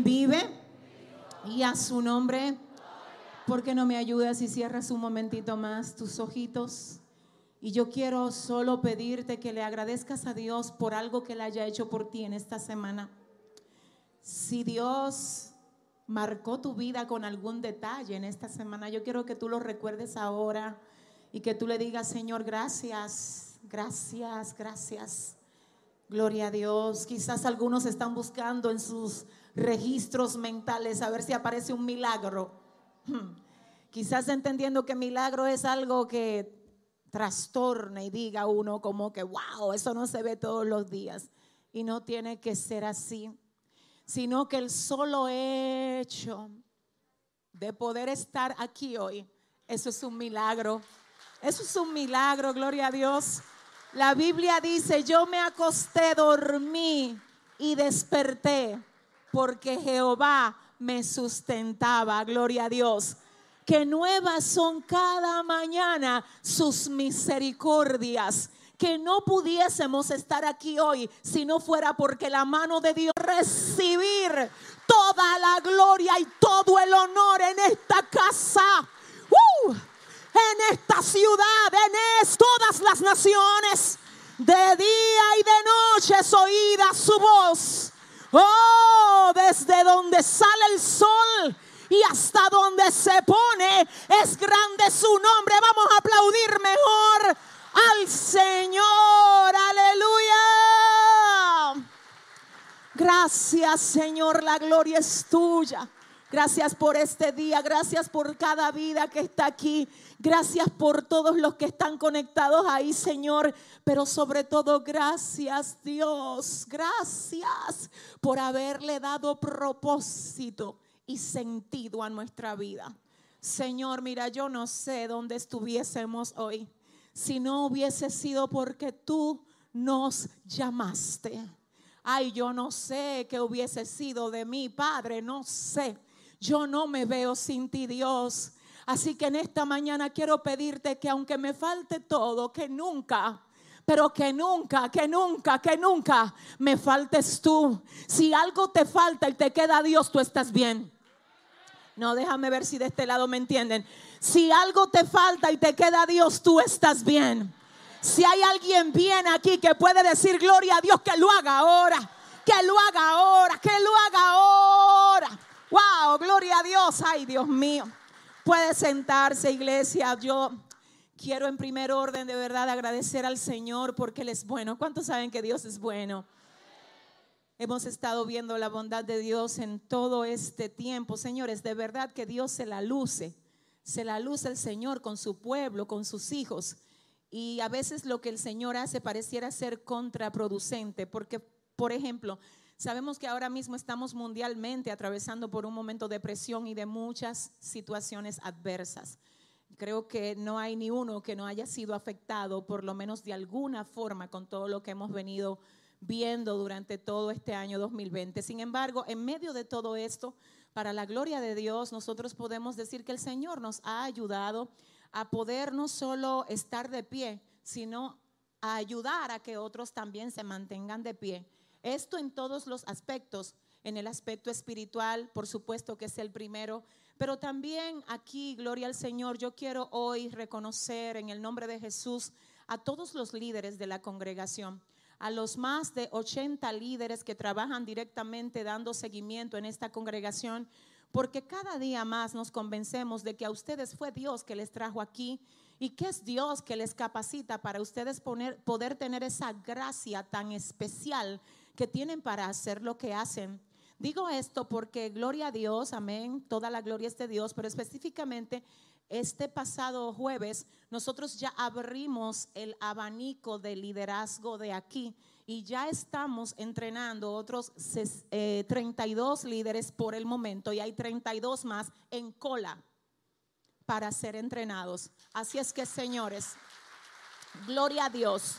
vive y a su nombre. ¿Por qué no me ayudas y cierras un momentito más tus ojitos? Y yo quiero solo pedirte que le agradezcas a Dios por algo que le haya hecho por ti en esta semana. Si Dios marcó tu vida con algún detalle en esta semana, yo quiero que tú lo recuerdes ahora y que tú le digas, Señor, gracias, gracias, gracias. Gloria a Dios. Quizás algunos están buscando en sus registros mentales a ver si aparece un milagro. Hmm. Quizás entendiendo que milagro es algo que trastorna y diga uno como que, wow, eso no se ve todos los días. Y no tiene que ser así, sino que el solo hecho de poder estar aquí hoy, eso es un milagro. Eso es un milagro, gloria a Dios. La Biblia dice, yo me acosté, dormí y desperté porque Jehová me sustentaba, gloria a Dios. Que nuevas son cada mañana sus misericordias. Que no pudiésemos estar aquí hoy si no fuera porque la mano de Dios recibir toda la gloria y todo el honor en esta casa. ¡Uh! en esta ciudad, en todas las naciones. De día y de noche es oída su voz. Oh, desde donde sale el sol y hasta donde se pone es grande su nombre. Vamos a aplaudir mejor al Señor. Aleluya. Gracias Señor, la gloria es tuya. Gracias por este día, gracias por cada vida que está aquí, gracias por todos los que están conectados ahí, Señor, pero sobre todo gracias Dios, gracias por haberle dado propósito y sentido a nuestra vida. Señor, mira, yo no sé dónde estuviésemos hoy. Si no hubiese sido porque tú nos llamaste. Ay, yo no sé qué hubiese sido de mi Padre, no sé yo no me veo sin ti, Dios. Así que en esta mañana quiero pedirte que aunque me falte todo, que nunca, pero que nunca, que nunca, que nunca me faltes tú. Si algo te falta y te queda Dios, tú estás bien. No, déjame ver si de este lado me entienden. Si algo te falta y te queda Dios, tú estás bien. Si hay alguien bien aquí que puede decir gloria a Dios, que lo haga ahora, que lo haga ahora, que lo haga ahora. Wow, gloria a Dios. Ay, Dios mío. Puede sentarse, iglesia. Yo quiero en primer orden de verdad agradecer al Señor porque Él es bueno. ¿Cuántos saben que Dios es bueno? Hemos estado viendo la bondad de Dios en todo este tiempo. Señores, de verdad que Dios se la luce. Se la luce el Señor con su pueblo, con sus hijos. Y a veces lo que el Señor hace pareciera ser contraproducente. Porque, por ejemplo, Sabemos que ahora mismo estamos mundialmente atravesando por un momento de presión y de muchas situaciones adversas. Creo que no hay ni uno que no haya sido afectado, por lo menos de alguna forma, con todo lo que hemos venido viendo durante todo este año 2020. Sin embargo, en medio de todo esto, para la gloria de Dios, nosotros podemos decir que el Señor nos ha ayudado a poder no solo estar de pie, sino a ayudar a que otros también se mantengan de pie esto en todos los aspectos, en el aspecto espiritual, por supuesto que es el primero, pero también aquí, gloria al Señor, yo quiero hoy reconocer en el nombre de Jesús a todos los líderes de la congregación, a los más de 80 líderes que trabajan directamente dando seguimiento en esta congregación, porque cada día más nos convencemos de que a ustedes fue Dios que les trajo aquí y que es Dios que les capacita para ustedes poder tener esa gracia tan especial que tienen para hacer lo que hacen. Digo esto porque gloria a Dios, amén, toda la gloria es de Dios, pero específicamente este pasado jueves nosotros ya abrimos el abanico de liderazgo de aquí y ya estamos entrenando otros 32 eh, líderes por el momento y hay 32 más en cola para ser entrenados. Así es que, señores, gloria a Dios,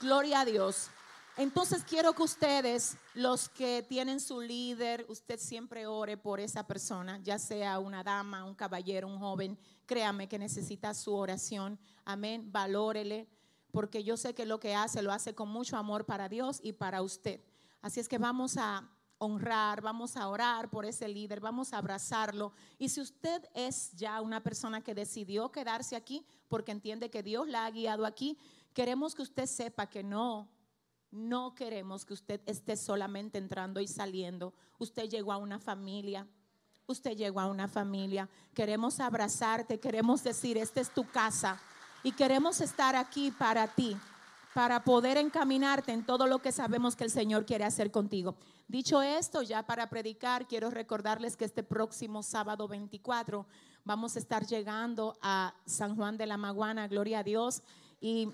gloria a Dios. Entonces quiero que ustedes, los que tienen su líder, usted siempre ore por esa persona, ya sea una dama, un caballero, un joven, créame que necesita su oración. Amén, valórele, porque yo sé que lo que hace lo hace con mucho amor para Dios y para usted. Así es que vamos a honrar, vamos a orar por ese líder, vamos a abrazarlo. Y si usted es ya una persona que decidió quedarse aquí porque entiende que Dios la ha guiado aquí, queremos que usted sepa que no, no queremos que usted esté solamente entrando y saliendo. Usted llegó a una familia. Usted llegó a una familia. Queremos abrazarte, queremos decir, esta es tu casa. Y queremos estar aquí para ti, para poder encaminarte en todo lo que sabemos que el Señor quiere hacer contigo. Dicho esto, ya para predicar, quiero recordarles que este próximo sábado 24 vamos a estar llegando a San Juan de la Maguana, gloria a Dios. Y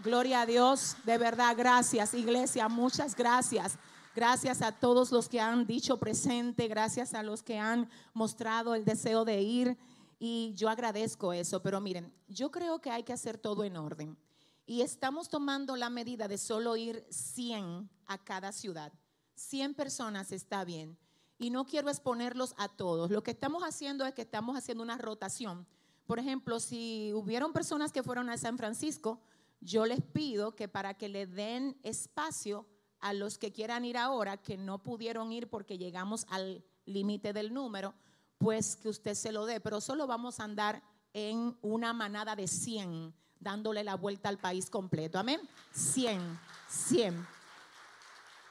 gloria a Dios, de verdad, gracias iglesia, muchas gracias. Gracias a todos los que han dicho presente, gracias a los que han mostrado el deseo de ir. Y yo agradezco eso, pero miren, yo creo que hay que hacer todo en orden. Y estamos tomando la medida de solo ir 100 a cada ciudad. 100 personas está bien. Y no quiero exponerlos a todos. Lo que estamos haciendo es que estamos haciendo una rotación. Por ejemplo, si hubieron personas que fueron a San Francisco, yo les pido que para que le den espacio a los que quieran ir ahora, que no pudieron ir porque llegamos al límite del número, pues que usted se lo dé. Pero solo vamos a andar en una manada de 100 dándole la vuelta al país completo. Amén. 100, 100.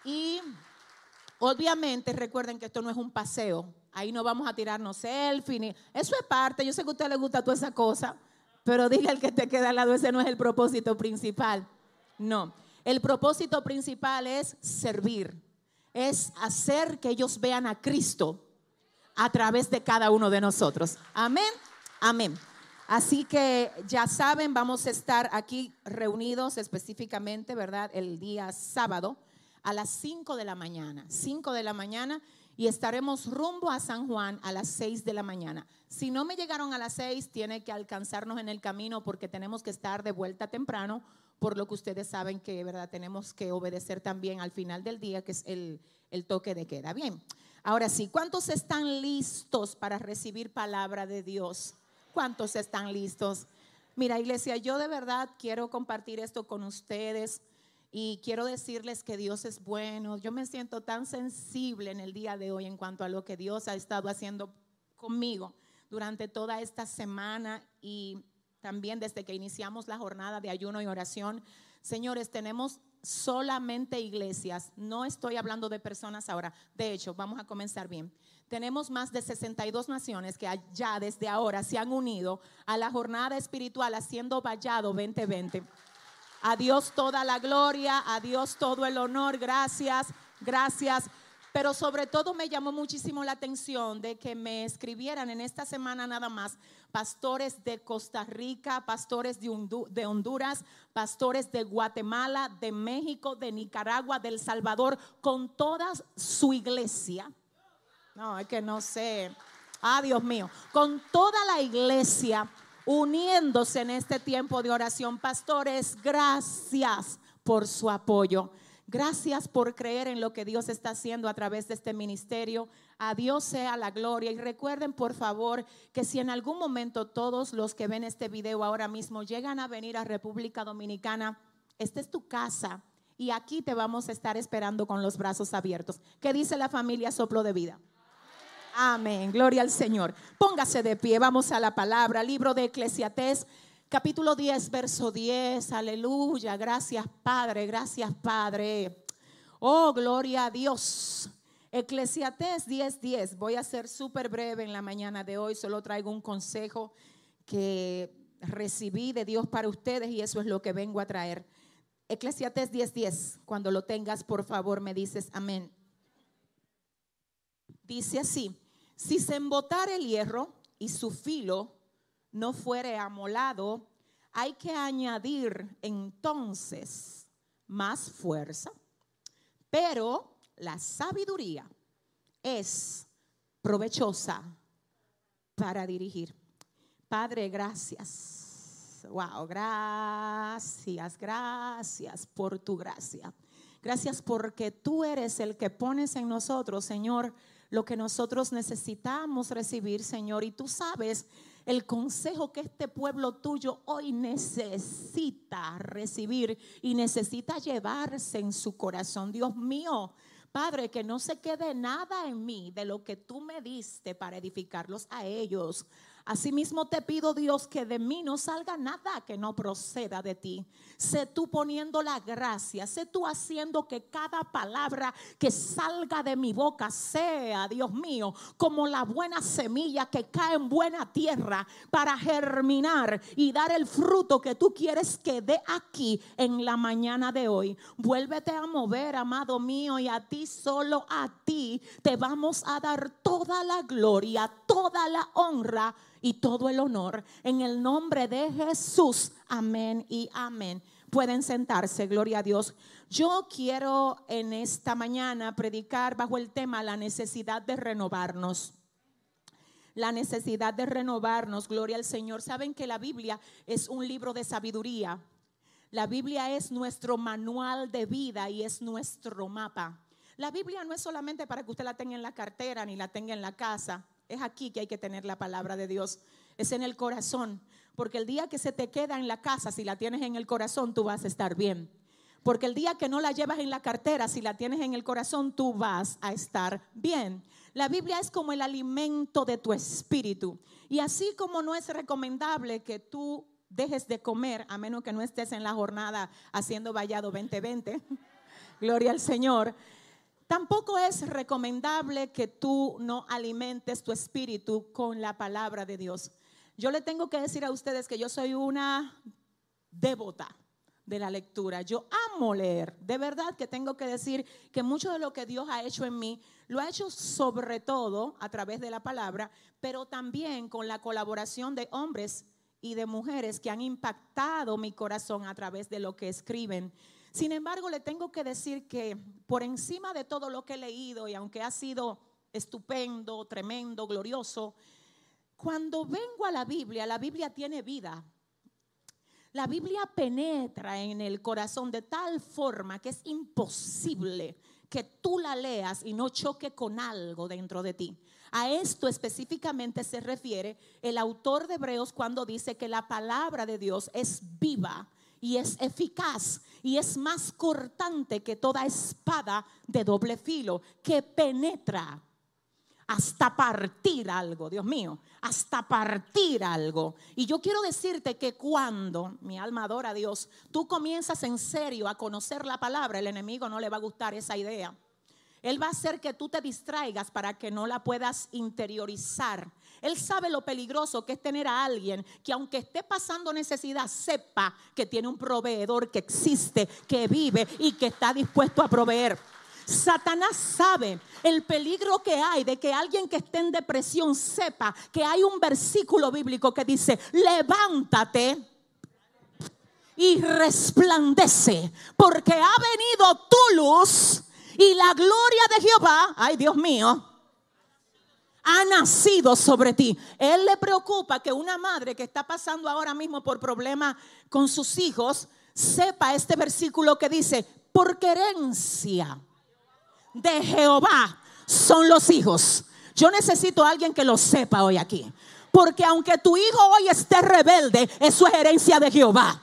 Y obviamente recuerden que esto no es un paseo. Ahí no vamos a tirarnos selfie. Eso es parte. Yo sé que a usted le gusta toda esa cosa. Pero dile al que te queda al lado, ese no es el propósito principal. No. El propósito principal es servir. Es hacer que ellos vean a Cristo a través de cada uno de nosotros. Amén. Amén. Así que ya saben, vamos a estar aquí reunidos específicamente, ¿verdad? El día sábado a las 5 de la mañana. 5 de la mañana y estaremos rumbo a San Juan a las 6 de la mañana. Si no me llegaron a las 6, tiene que alcanzarnos en el camino porque tenemos que estar de vuelta temprano, por lo que ustedes saben que, ¿verdad? Tenemos que obedecer también al final del día, que es el, el toque de queda. Bien, ahora sí, ¿cuántos están listos para recibir palabra de Dios? ¿Cuántos están listos? Mira, iglesia, yo de verdad quiero compartir esto con ustedes y quiero decirles que Dios es bueno. Yo me siento tan sensible en el día de hoy en cuanto a lo que Dios ha estado haciendo conmigo durante toda esta semana y también desde que iniciamos la jornada de ayuno y oración. Señores, tenemos solamente iglesias, no estoy hablando de personas ahora. De hecho, vamos a comenzar bien tenemos más de 62 naciones que ya desde ahora se han unido a la jornada espiritual haciendo Vallado 2020. A Dios toda la gloria, a Dios todo el honor, gracias, gracias. Pero sobre todo me llamó muchísimo la atención de que me escribieran en esta semana nada más pastores de Costa Rica, pastores de, Honduras, pastores de Guatemala, de México, de Nicaragua, del Salvador, con toda su iglesia no, es que no sé. Ah, Dios mío. Con toda la iglesia uniéndose en este tiempo de oración. Pastores, gracias por su apoyo. Gracias por creer en lo que Dios está haciendo a través de este ministerio. A Dios sea la gloria. Y recuerden, por favor, que si en algún momento todos los que ven este video ahora mismo llegan a venir a República Dominicana, esta es tu casa. Y aquí te vamos a estar esperando con los brazos abiertos. ¿Qué dice la familia Soplo de Vida? Amén. Gloria al Señor. Póngase de pie. Vamos a la palabra. Libro de Eclesiastés, capítulo 10, verso 10. Aleluya. Gracias, Padre. Gracias, Padre. Oh, gloria a Dios. Eclesiastés 10, 10. Voy a ser súper breve en la mañana de hoy. Solo traigo un consejo que recibí de Dios para ustedes y eso es lo que vengo a traer. Eclesiastés 10, 10. Cuando lo tengas, por favor, me dices amén. Dice así. Si se embotara el hierro y su filo no fuere amolado, hay que añadir entonces más fuerza. Pero la sabiduría es provechosa para dirigir. Padre, gracias. Wow, gracias, gracias por tu gracia. Gracias porque tú eres el que pones en nosotros, Señor, lo que nosotros necesitamos recibir, Señor. Y tú sabes el consejo que este pueblo tuyo hoy necesita recibir y necesita llevarse en su corazón. Dios mío, Padre, que no se quede nada en mí de lo que tú me diste para edificarlos a ellos. Asimismo te pido, Dios, que de mí no salga nada que no proceda de ti. Sé tú poniendo la gracia, sé tú haciendo que cada palabra que salga de mi boca sea, Dios mío, como la buena semilla que cae en buena tierra para germinar y dar el fruto que tú quieres que dé aquí en la mañana de hoy. Vuélvete a mover, amado mío, y a ti, solo a ti, te vamos a dar toda la gloria, toda la honra y todo el honor. En el nombre de Jesús. Amén y amén. Pueden sentarse, gloria a Dios. Yo quiero en esta mañana predicar bajo el tema la necesidad de renovarnos. La necesidad de renovarnos, gloria al Señor. Saben que la Biblia es un libro de sabiduría. La Biblia es nuestro manual de vida y es nuestro mapa. La Biblia no es solamente para que usted la tenga en la cartera ni la tenga en la casa. Es aquí que hay que tener la palabra de Dios. Es en el corazón. Porque el día que se te queda en la casa, si la tienes en el corazón, tú vas a estar bien. Porque el día que no la llevas en la cartera, si la tienes en el corazón, tú vas a estar bien. La Biblia es como el alimento de tu espíritu. Y así como no es recomendable que tú dejes de comer, a menos que no estés en la jornada haciendo vallado 2020, gloria al Señor, Tampoco es recomendable que tú no alimentes tu espíritu con la palabra de Dios. Yo le tengo que decir a ustedes que yo soy una devota de la lectura. Yo amo leer. De verdad que tengo que decir que mucho de lo que Dios ha hecho en mí, lo ha hecho sobre todo a través de la palabra, pero también con la colaboración de hombres y de mujeres que han impactado mi corazón a través de lo que escriben. Sin embargo, le tengo que decir que por encima de todo lo que he leído, y aunque ha sido estupendo, tremendo, glorioso, cuando vengo a la Biblia, la Biblia tiene vida. La Biblia penetra en el corazón de tal forma que es imposible que tú la leas y no choque con algo dentro de ti. A esto específicamente se refiere el autor de Hebreos cuando dice que la palabra de Dios es viva y es eficaz y es más cortante que toda espada de doble filo que penetra hasta partir algo, Dios mío, hasta partir algo. Y yo quiero decirte que cuando, mi alma adora a Dios, tú comienzas en serio a conocer la palabra, el enemigo no le va a gustar esa idea. Él va a hacer que tú te distraigas para que no la puedas interiorizar. Él sabe lo peligroso que es tener a alguien que aunque esté pasando necesidad, sepa que tiene un proveedor que existe, que vive y que está dispuesto a proveer. Satanás sabe el peligro que hay de que alguien que esté en depresión sepa que hay un versículo bíblico que dice, levántate y resplandece, porque ha venido tu luz y la gloria de Jehová, ay Dios mío, ha nacido sobre ti. Él le preocupa que una madre que está pasando ahora mismo por problemas con sus hijos sepa este versículo que dice, por herencia de Jehová son los hijos. Yo necesito a alguien que lo sepa hoy aquí. Porque aunque tu hijo hoy esté rebelde, es su herencia de Jehová.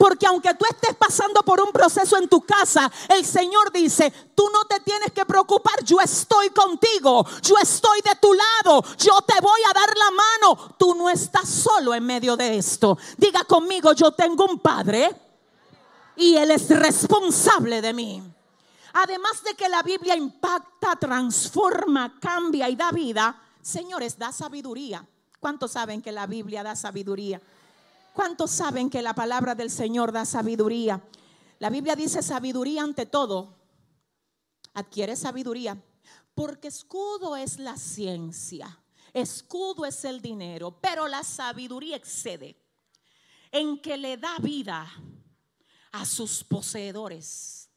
Porque aunque tú estés pasando por un proceso en tu casa, el Señor dice, tú no te tienes que preocupar, yo estoy contigo, yo estoy de tu lado, yo te voy a dar la mano. Tú no estás solo en medio de esto. Diga conmigo, yo tengo un padre y él es responsable de mí. Además de que la Biblia impacta, transforma, cambia y da vida, señores, da sabiduría. ¿Cuántos saben que la Biblia da sabiduría? ¿Cuántos saben que la palabra del Señor da sabiduría? La Biblia dice sabiduría ante todo. Adquiere sabiduría. Porque escudo es la ciencia. Escudo es el dinero. Pero la sabiduría excede en que le da vida a sus poseedores.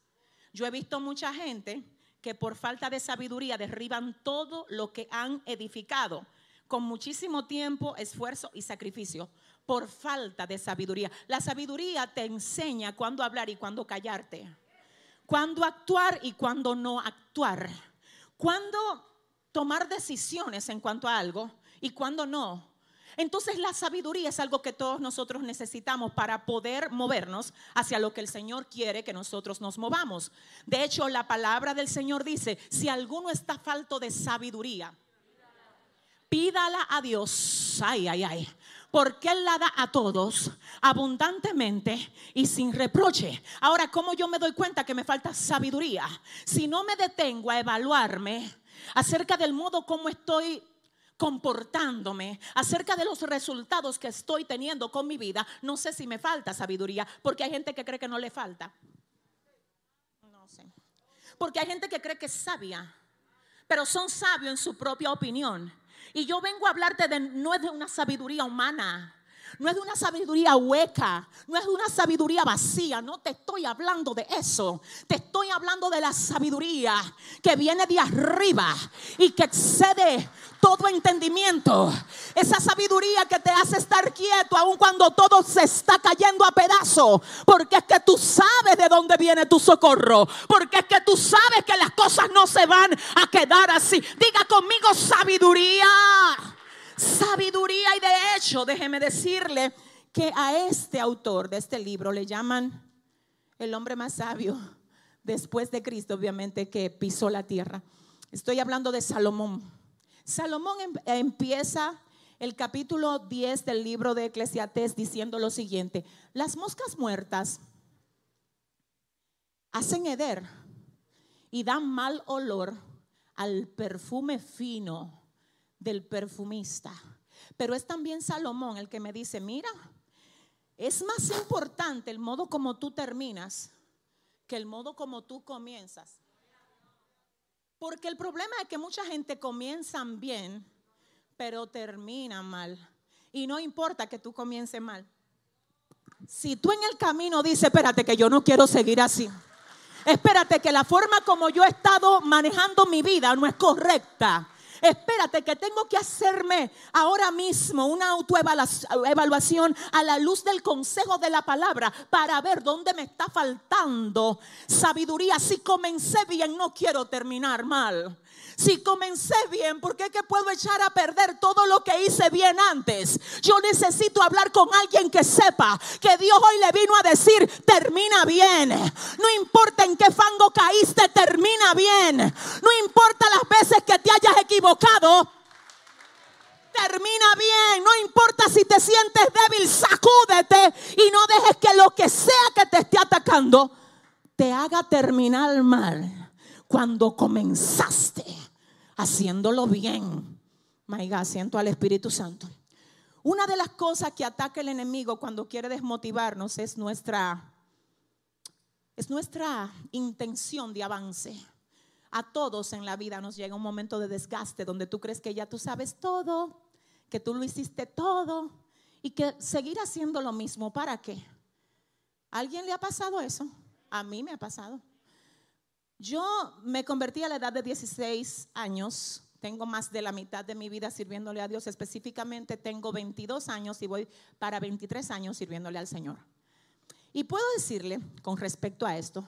Yo he visto mucha gente que por falta de sabiduría derriban todo lo que han edificado con muchísimo tiempo, esfuerzo y sacrificio por falta de sabiduría. La sabiduría te enseña cuándo hablar y cuándo callarte, cuándo actuar y cuándo no actuar, cuándo tomar decisiones en cuanto a algo y cuándo no. Entonces la sabiduría es algo que todos nosotros necesitamos para poder movernos hacia lo que el Señor quiere que nosotros nos movamos. De hecho, la palabra del Señor dice, si alguno está falto de sabiduría, pídala a Dios. Ay, ay, ay. Porque Él la da a todos abundantemente y sin reproche. Ahora, ¿cómo yo me doy cuenta que me falta sabiduría? Si no me detengo a evaluarme acerca del modo como estoy comportándome, acerca de los resultados que estoy teniendo con mi vida, no sé si me falta sabiduría, porque hay gente que cree que no le falta. No sé. Porque hay gente que cree que es sabia, pero son sabios en su propia opinión. Y yo vengo a hablarte de, no es de una sabiduría humana, no es de una sabiduría hueca, no es de una sabiduría vacía, no te estoy hablando de eso. Te estoy hablando de la sabiduría que viene de arriba y que excede todo entendimiento. Esa sabiduría que te hace estar quieto aun cuando todo se está cayendo a pedazos. Porque es que tú sabes de dónde viene tu socorro. Porque es que tú sabes que las cosas no se van a quedar así. Diga conmigo sabiduría sabiduría y de hecho, déjeme decirle que a este autor de este libro le llaman el hombre más sabio después de Cristo, obviamente, que pisó la tierra. Estoy hablando de Salomón. Salomón em, empieza el capítulo 10 del libro de Eclesiastés diciendo lo siguiente, las moscas muertas hacen heder y dan mal olor al perfume fino del perfumista. Pero es también Salomón el que me dice, mira, es más importante el modo como tú terminas que el modo como tú comienzas. Porque el problema es que mucha gente comienzan bien, pero terminan mal. Y no importa que tú comiences mal. Si tú en el camino dices, espérate que yo no quiero seguir así. Espérate que la forma como yo he estado manejando mi vida no es correcta espérate que tengo que hacerme ahora mismo una autoevaluación a la luz del consejo de la palabra para ver dónde me está faltando sabiduría. Si comencé bien, no quiero terminar mal. Si comencé bien, ¿por qué que puedo echar a perder todo lo que hice bien antes? Yo necesito hablar con alguien que sepa que Dios hoy le vino a decir, termina bien. No importa en qué fango caíste, termina bien. No importa las veces que te hayas equivocado, termina bien. No importa si te sientes débil, sacúdete y no dejes que lo que sea que te esté atacando te haga terminar mal cuando comenzaste haciéndolo bien. Maiga, siento al Espíritu Santo. Una de las cosas que ataca el enemigo cuando quiere desmotivarnos es nuestra es nuestra intención de avance. A todos en la vida nos llega un momento de desgaste donde tú crees que ya tú sabes todo, que tú lo hiciste todo y que seguir haciendo lo mismo, ¿para qué? alguien le ha pasado eso? A mí me ha pasado. Yo me convertí a la edad de 16 años. Tengo más de la mitad de mi vida sirviéndole a Dios. Específicamente tengo 22 años y voy para 23 años sirviéndole al Señor. Y puedo decirle con respecto a esto,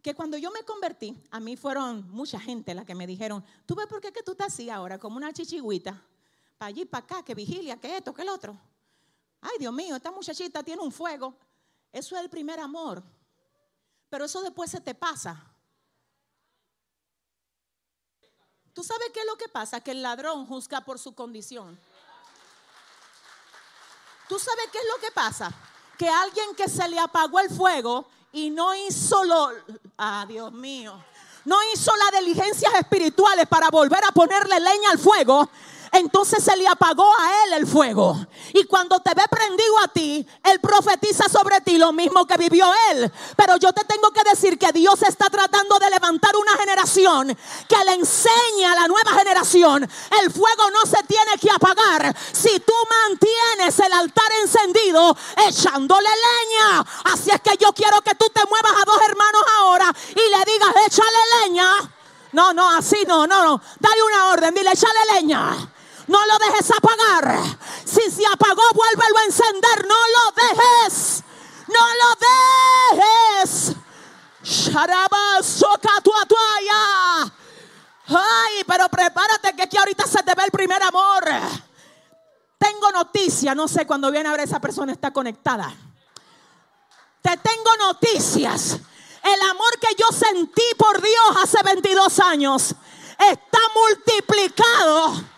que cuando yo me convertí, a mí fueron mucha gente la que me dijeron, tú ves por qué que tú estás así ahora, como una chichigüita, para allí, para acá, que vigilia, que esto, que el otro. Ay, Dios mío, esta muchachita tiene un fuego. Eso es el primer amor. Pero eso después se te pasa. ¿Tú sabes qué es lo que pasa? Que el ladrón juzga por su condición. ¿Tú sabes qué es lo que pasa? Que alguien que se le apagó el fuego y no hizo lo... Ah, Dios mío. No hizo las diligencias espirituales para volver a ponerle leña al fuego entonces se le apagó a él el fuego. Y cuando te ve prendido a ti, él profetiza sobre ti lo mismo que vivió él. Pero yo te tengo que decir que Dios está tratando de levantar una generación que le enseña a la nueva generación, el fuego no se tiene que apagar si tú mantienes el altar encendido echándole leña. Así es que yo quiero que tú te muevas a dos hermanos ahora y le digas, échale leña. No, no, así no, no, no. Dale una orden, dile, échale leña. No lo dejes apagar. Si se apagó, vuélvelo a encender. No lo dejes. No lo dejes. Ay, pero prepárate que aquí ahorita se te ve el primer amor. Tengo noticia, no sé, cuando viene a ver esa persona está conectada. Te tengo noticias. El amor que yo sentí por Dios hace 22 años está multiplicado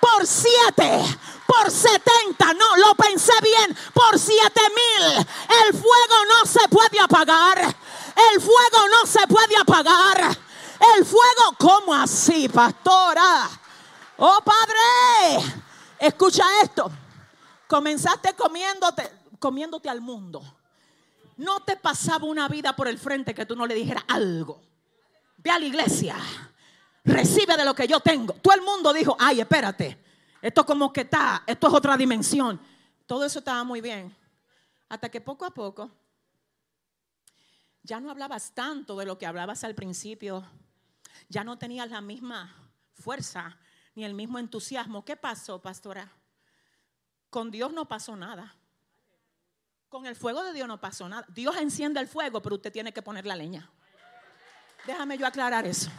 por 7, por 70. No, lo pensé bien, por 7 mil. El fuego no se puede apagar. El fuego no se puede apagar. El fuego, ¿cómo así, pastora? Oh, Padre, escucha esto. Comenzaste comiéndote, comiéndote al mundo. No te pasaba una vida por el frente que tú no le dijeras algo. Ve a la iglesia. Recibe de lo que yo tengo. Todo el mundo dijo, ay, espérate. Esto como que está, esto es otra dimensión. Todo eso estaba muy bien. Hasta que poco a poco ya no hablabas tanto de lo que hablabas al principio. Ya no tenías la misma fuerza ni el mismo entusiasmo. ¿Qué pasó, pastora? Con Dios no pasó nada. Con el fuego de Dios no pasó nada. Dios enciende el fuego, pero usted tiene que poner la leña. Déjame yo aclarar eso.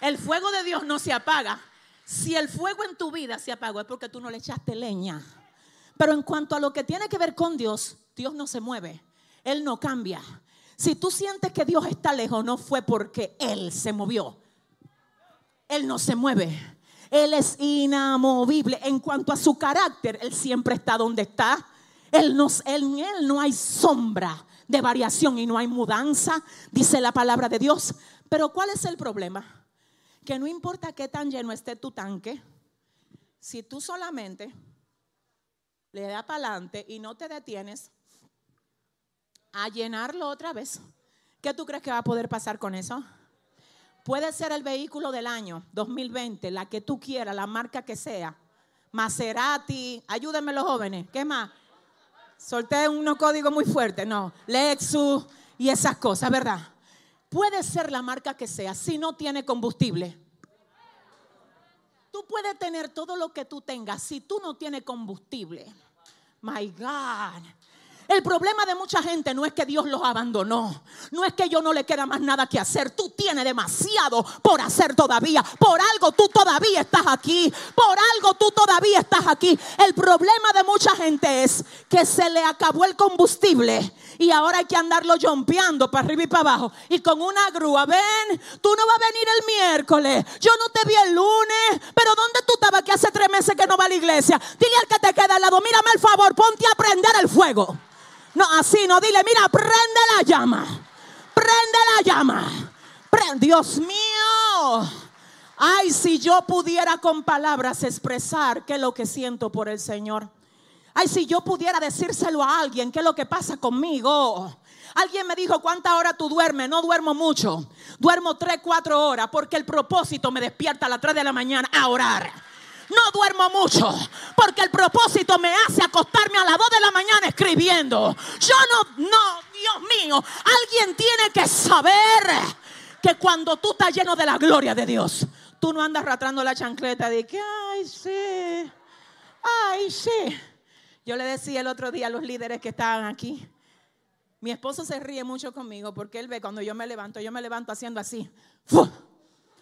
El fuego de Dios no se apaga. Si el fuego en tu vida se apagó es porque tú no le echaste leña. Pero en cuanto a lo que tiene que ver con Dios, Dios no se mueve. Él no cambia. Si tú sientes que Dios está lejos, no fue porque Él se movió. Él no se mueve. Él es inamovible. En cuanto a su carácter, Él siempre está donde está. Él en Él no hay sombra de variación y no hay mudanza, dice la palabra de Dios. Pero ¿cuál es el problema? Que no importa qué tan lleno esté tu tanque, si tú solamente le das para adelante y no te detienes a llenarlo otra vez, ¿qué tú crees que va a poder pasar con eso? Puede ser el vehículo del año 2020, la que tú quieras, la marca que sea. Maserati, ayúdenme los jóvenes, ¿qué más? Solté unos códigos muy fuertes, no. Lexus y esas cosas, ¿verdad? Puede ser la marca que sea, si no tiene combustible. Tú puedes tener todo lo que tú tengas, si tú no tienes combustible. My God. El problema de mucha gente no es que Dios los abandonó. No es que yo no le queda más nada que hacer. Tú tienes demasiado por hacer todavía. Por algo tú todavía estás aquí. Por algo tú todavía estás aquí. El problema de mucha gente es que se le acabó el combustible y ahora hay que andarlo jompeando para arriba y para abajo. Y con una grúa, ven, tú no vas a venir el miércoles. Yo no te vi el lunes. Pero ¿dónde tú estabas que hace tres meses que no va a la iglesia? Dile al que te queda al lado, mírame el favor, ponte a prender el fuego. No, así no, dile, mira, prende la llama. Prende la llama. Dios mío. Ay, si yo pudiera con palabras expresar qué es lo que siento por el Señor. Ay, si yo pudiera decírselo a alguien qué es lo que pasa conmigo. Alguien me dijo, ¿cuántas horas tú duermes? No duermo mucho. Duermo 3, 4 horas porque el propósito me despierta a las 3 de la mañana a orar no duermo mucho porque el propósito me hace acostarme a las 2 de la mañana escribiendo. Yo no, no, Dios mío, alguien tiene que saber que cuando tú estás lleno de la gloria de Dios, tú no andas ratrando la chancleta de que, ay, sí, ay, sí. Yo le decía el otro día a los líderes que estaban aquí, mi esposo se ríe mucho conmigo porque él ve cuando yo me levanto, yo me levanto haciendo así,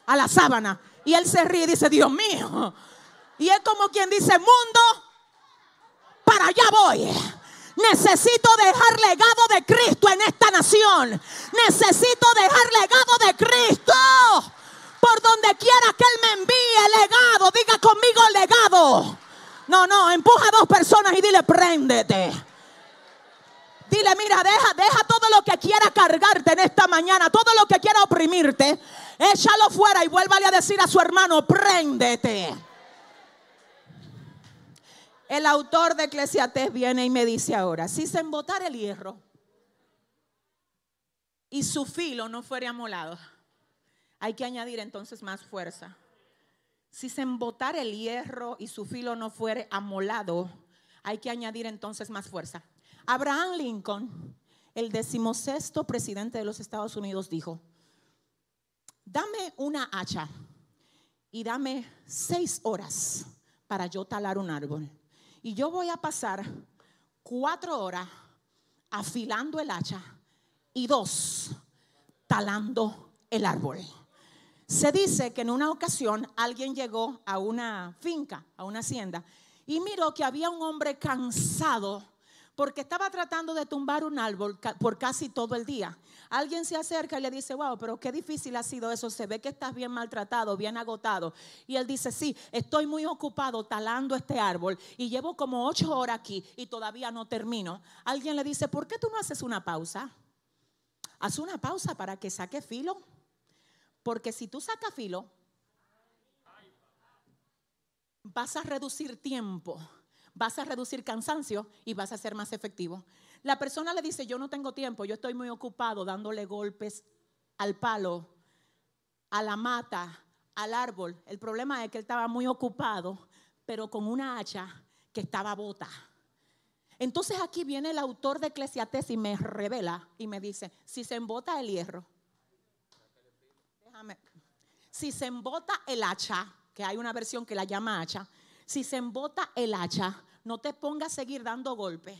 a la sábana, y él se ríe y dice, Dios mío, y es como quien dice, mundo, para allá voy. Necesito dejar legado de Cristo en esta nación. Necesito dejar legado de Cristo. Por donde quiera que Él me envíe legado, diga conmigo legado. No, no, empuja a dos personas y dile, préndete. Dile, mira, deja, deja todo lo que quiera cargarte en esta mañana, todo lo que quiera oprimirte, échalo fuera y vuélvale a decir a su hermano, préndete. El autor de Eclesiastés viene y me dice ahora, si se embotara el hierro y su filo no fuera amolado, hay que añadir entonces más fuerza. Si se embotara el hierro y su filo no fuere amolado, hay que añadir entonces más fuerza. Abraham Lincoln, el decimosexto presidente de los Estados Unidos, dijo, dame una hacha y dame seis horas para yo talar un árbol. Y yo voy a pasar cuatro horas afilando el hacha y dos talando el árbol. Se dice que en una ocasión alguien llegó a una finca, a una hacienda, y miró que había un hombre cansado porque estaba tratando de tumbar un árbol por casi todo el día. Alguien se acerca y le dice, wow, pero qué difícil ha sido eso. Se ve que estás bien maltratado, bien agotado. Y él dice, sí, estoy muy ocupado talando este árbol y llevo como ocho horas aquí y todavía no termino. Alguien le dice, ¿por qué tú no haces una pausa? Haz una pausa para que saque filo. Porque si tú sacas filo, vas a reducir tiempo vas a reducir cansancio y vas a ser más efectivo. La persona le dice, yo no tengo tiempo, yo estoy muy ocupado dándole golpes al palo, a la mata, al árbol. El problema es que él estaba muy ocupado, pero con una hacha que estaba bota. Entonces aquí viene el autor de Eclesiastes y me revela y me dice, si se embota el hierro, déjame, si se embota el hacha, que hay una versión que la llama hacha, si se embota el hacha, no te pongas a seguir dando golpes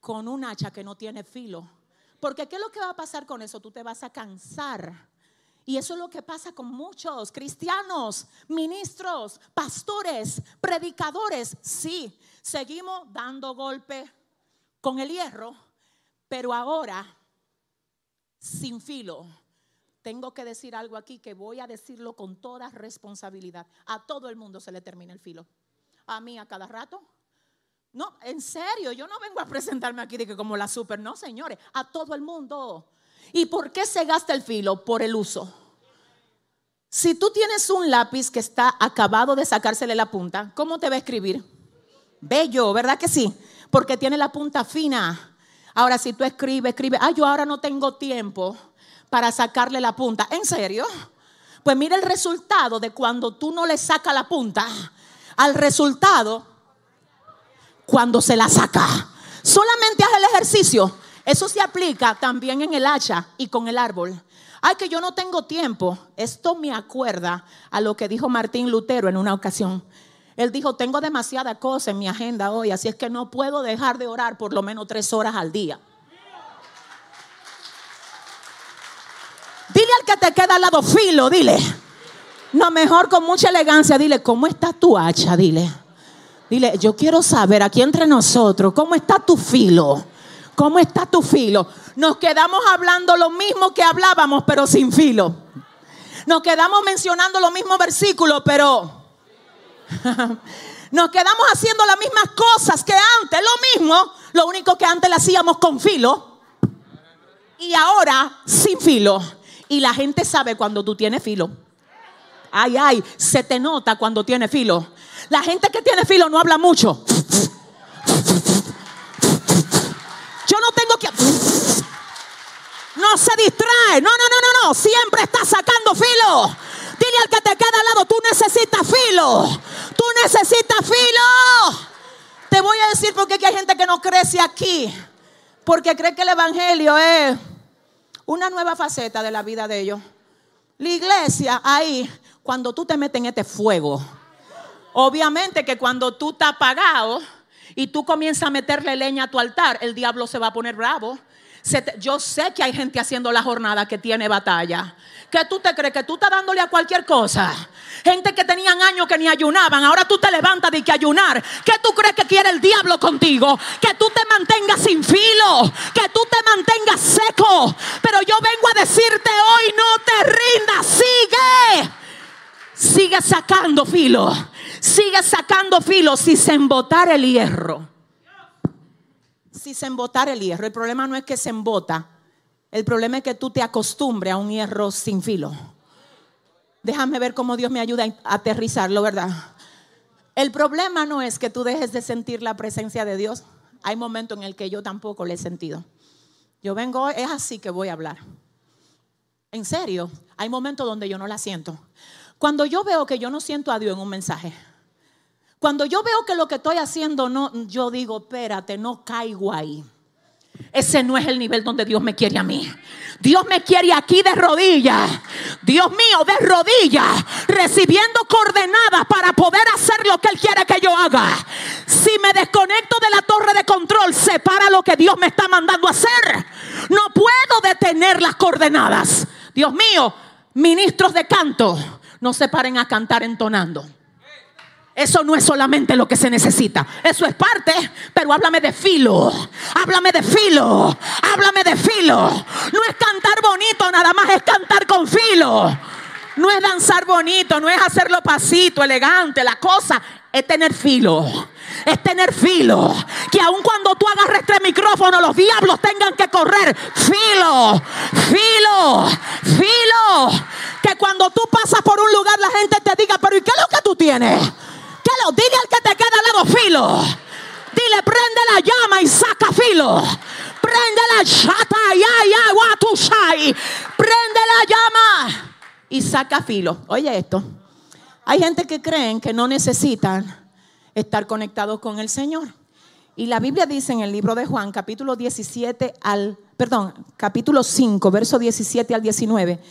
con un hacha que no tiene filo. Porque ¿qué es lo que va a pasar con eso? Tú te vas a cansar. Y eso es lo que pasa con muchos cristianos, ministros, pastores, predicadores. Sí, seguimos dando golpes con el hierro, pero ahora sin filo. Tengo que decir algo aquí que voy a decirlo con toda responsabilidad. A todo el mundo se le termina el filo. A mí a cada rato. No, en serio, yo no vengo a presentarme aquí de que como la super, no, señores, a todo el mundo. ¿Y por qué se gasta el filo? Por el uso. Si tú tienes un lápiz que está acabado de sacársele la punta, ¿cómo te va a escribir? Bello, ¿verdad que sí? Porque tiene la punta fina. Ahora, si tú escribes, escribes, ah, yo ahora no tengo tiempo para sacarle la punta. ¿En serio? Pues mira el resultado de cuando tú no le sacas la punta al resultado cuando se la saca. Solamente haz el ejercicio. Eso se aplica también en el hacha y con el árbol. Ay, que yo no tengo tiempo. Esto me acuerda a lo que dijo Martín Lutero en una ocasión. Él dijo, tengo demasiada cosa en mi agenda hoy, así es que no puedo dejar de orar por lo menos tres horas al día. Dile al que te queda al lado filo, dile. No, mejor con mucha elegancia, dile, ¿cómo está tu hacha? Dile. Dile, yo quiero saber aquí entre nosotros, ¿cómo está tu filo? ¿Cómo está tu filo? Nos quedamos hablando lo mismo que hablábamos, pero sin filo. Nos quedamos mencionando los mismos versículos, pero nos quedamos haciendo las mismas cosas que antes, lo mismo, lo único que antes le hacíamos con filo y ahora sin filo. Y la gente sabe cuando tú tienes filo. Ay, ay, se te nota cuando tienes filo. La gente que tiene filo no habla mucho. Yo no tengo que... No se distrae. No, no, no, no, no. Siempre está sacando filo. Dile al que te queda al lado, tú necesitas filo. Tú necesitas filo. Te voy a decir porque hay gente que no crece aquí. Porque cree que el Evangelio es una nueva faceta de la vida de ellos. La iglesia ahí, cuando tú te metes en este fuego, obviamente que cuando tú estás apagado y tú comienzas a meterle leña a tu altar, el diablo se va a poner bravo. yo sé que hay gente haciendo la jornada que tiene batalla. ¿Qué tú te crees? ¿Que tú estás dándole a cualquier cosa? Gente que tenían años que ni ayunaban. Ahora tú te levantas de que ayunar. ¿Qué tú crees que quiere el diablo contigo? Que tú te mantengas sin filo. Que tú te mantengas seco. Pero yo vengo a decirte hoy, no te rindas. Sigue. Sigue sacando filo. Sigue sacando filo si se embotar el hierro. Si se embotar el hierro. El problema no es que se embota el problema es que tú te acostumbres a un hierro sin filo. Déjame ver cómo Dios me ayuda a aterrizarlo, ¿verdad? El problema no es que tú dejes de sentir la presencia de Dios. Hay momentos en el que yo tampoco le he sentido. Yo vengo, es así que voy a hablar. En serio, hay momentos donde yo no la siento. Cuando yo veo que yo no siento a Dios en un mensaje, cuando yo veo que lo que estoy haciendo no, yo digo, espérate, no caigo ahí. Ese no es el nivel donde Dios me quiere a mí. Dios me quiere aquí de rodillas. Dios mío, de rodillas. Recibiendo coordenadas para poder hacer lo que Él quiere que yo haga. Si me desconecto de la torre de control, separa lo que Dios me está mandando a hacer. No puedo detener las coordenadas. Dios mío, ministros de canto, no se paren a cantar entonando. Eso no es solamente lo que se necesita. Eso es parte, pero háblame de filo. Háblame de filo. Háblame de filo. No es cantar bonito, nada más es cantar con filo. No es danzar bonito, no es hacerlo pasito, elegante. La cosa es tener filo. Es tener filo. Que aun cuando tú agarres este micrófono, los diablos tengan que correr. Filo, filo, filo. Que cuando tú pasas por un lugar, la gente te diga, pero ¿y qué es lo que tú tienes? Dile al que te queda al lado filo. Dile, prende la llama y saca filo. Prende la chata, ya, ya, Prende la llama y saca filo. Oye esto. Hay gente que creen que no necesitan estar conectados con el Señor. Y la Biblia dice en el libro de Juan, capítulo 17 al, perdón, capítulo 5, verso 17 al 19,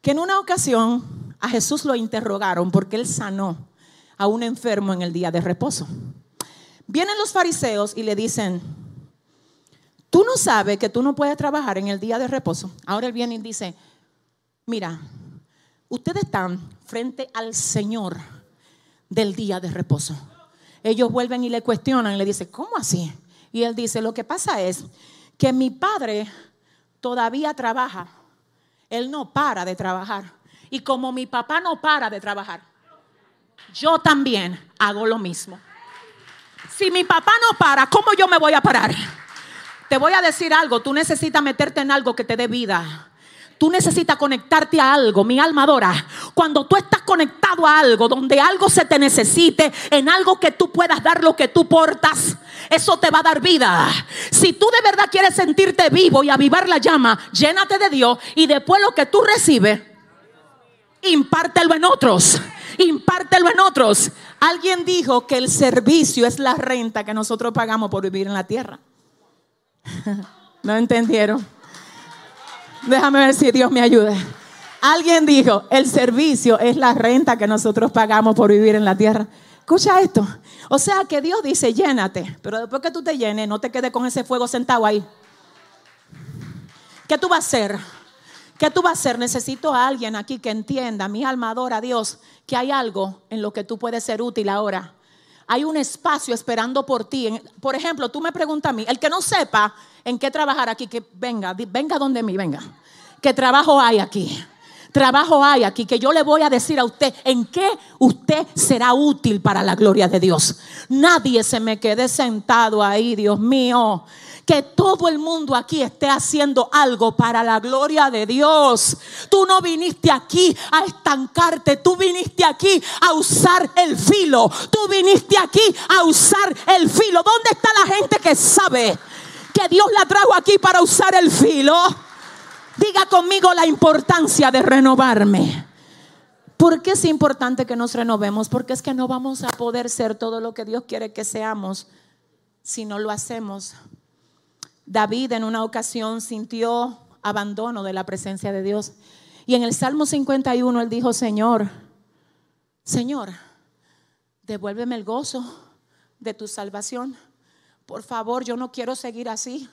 que en una ocasión a Jesús lo interrogaron porque él sanó a un enfermo en el día de reposo. Vienen los fariseos y le dicen, tú no sabes que tú no puedes trabajar en el día de reposo. Ahora él viene y dice, mira, ustedes están frente al Señor del día de reposo. Ellos vuelven y le cuestionan y le dicen, ¿cómo así? Y él dice, lo que pasa es que mi padre todavía trabaja. Él no para de trabajar. Y como mi papá no para de trabajar, yo también hago lo mismo. Si mi papá no para, ¿cómo yo me voy a parar? Te voy a decir algo, tú necesitas meterte en algo que te dé vida. Tú necesitas conectarte a algo, mi alma adora. Cuando tú estás conectado a algo, donde algo se te necesite, en algo que tú puedas dar lo que tú portas, eso te va a dar vida. Si tú de verdad quieres sentirte vivo y avivar la llama, llénate de Dios y después lo que tú recibes, impártelo en otros impártelo en otros. Alguien dijo que el servicio es la renta que nosotros pagamos por vivir en la tierra. ¿No entendieron? Déjame ver si Dios me ayuda. Alguien dijo, el servicio es la renta que nosotros pagamos por vivir en la tierra. Escucha esto. O sea que Dios dice, llénate, pero después que tú te llenes, no te quedes con ese fuego sentado ahí. ¿Qué tú vas a hacer? ¿Qué tú vas a hacer? Necesito a alguien aquí que entienda, mi alma adora a Dios, que hay algo en lo que tú puedes ser útil ahora. Hay un espacio esperando por ti. Por ejemplo, tú me preguntas a mí, el que no sepa en qué trabajar aquí, que venga, venga donde mí, venga. ¿Qué trabajo hay aquí? Trabajo hay aquí que yo le voy a decir a usted en qué usted será útil para la gloria de Dios. Nadie se me quede sentado ahí, Dios mío que todo el mundo aquí esté haciendo algo para la gloria de Dios. Tú no viniste aquí a estancarte, tú viniste aquí a usar el filo, tú viniste aquí a usar el filo. ¿Dónde está la gente que sabe que Dios la trajo aquí para usar el filo? Diga conmigo la importancia de renovarme. ¿Por qué es importante que nos renovemos? Porque es que no vamos a poder ser todo lo que Dios quiere que seamos si no lo hacemos David en una ocasión sintió abandono de la presencia de Dios. Y en el Salmo 51 él dijo, Señor, Señor, devuélveme el gozo de tu salvación. Por favor, yo no quiero seguir así.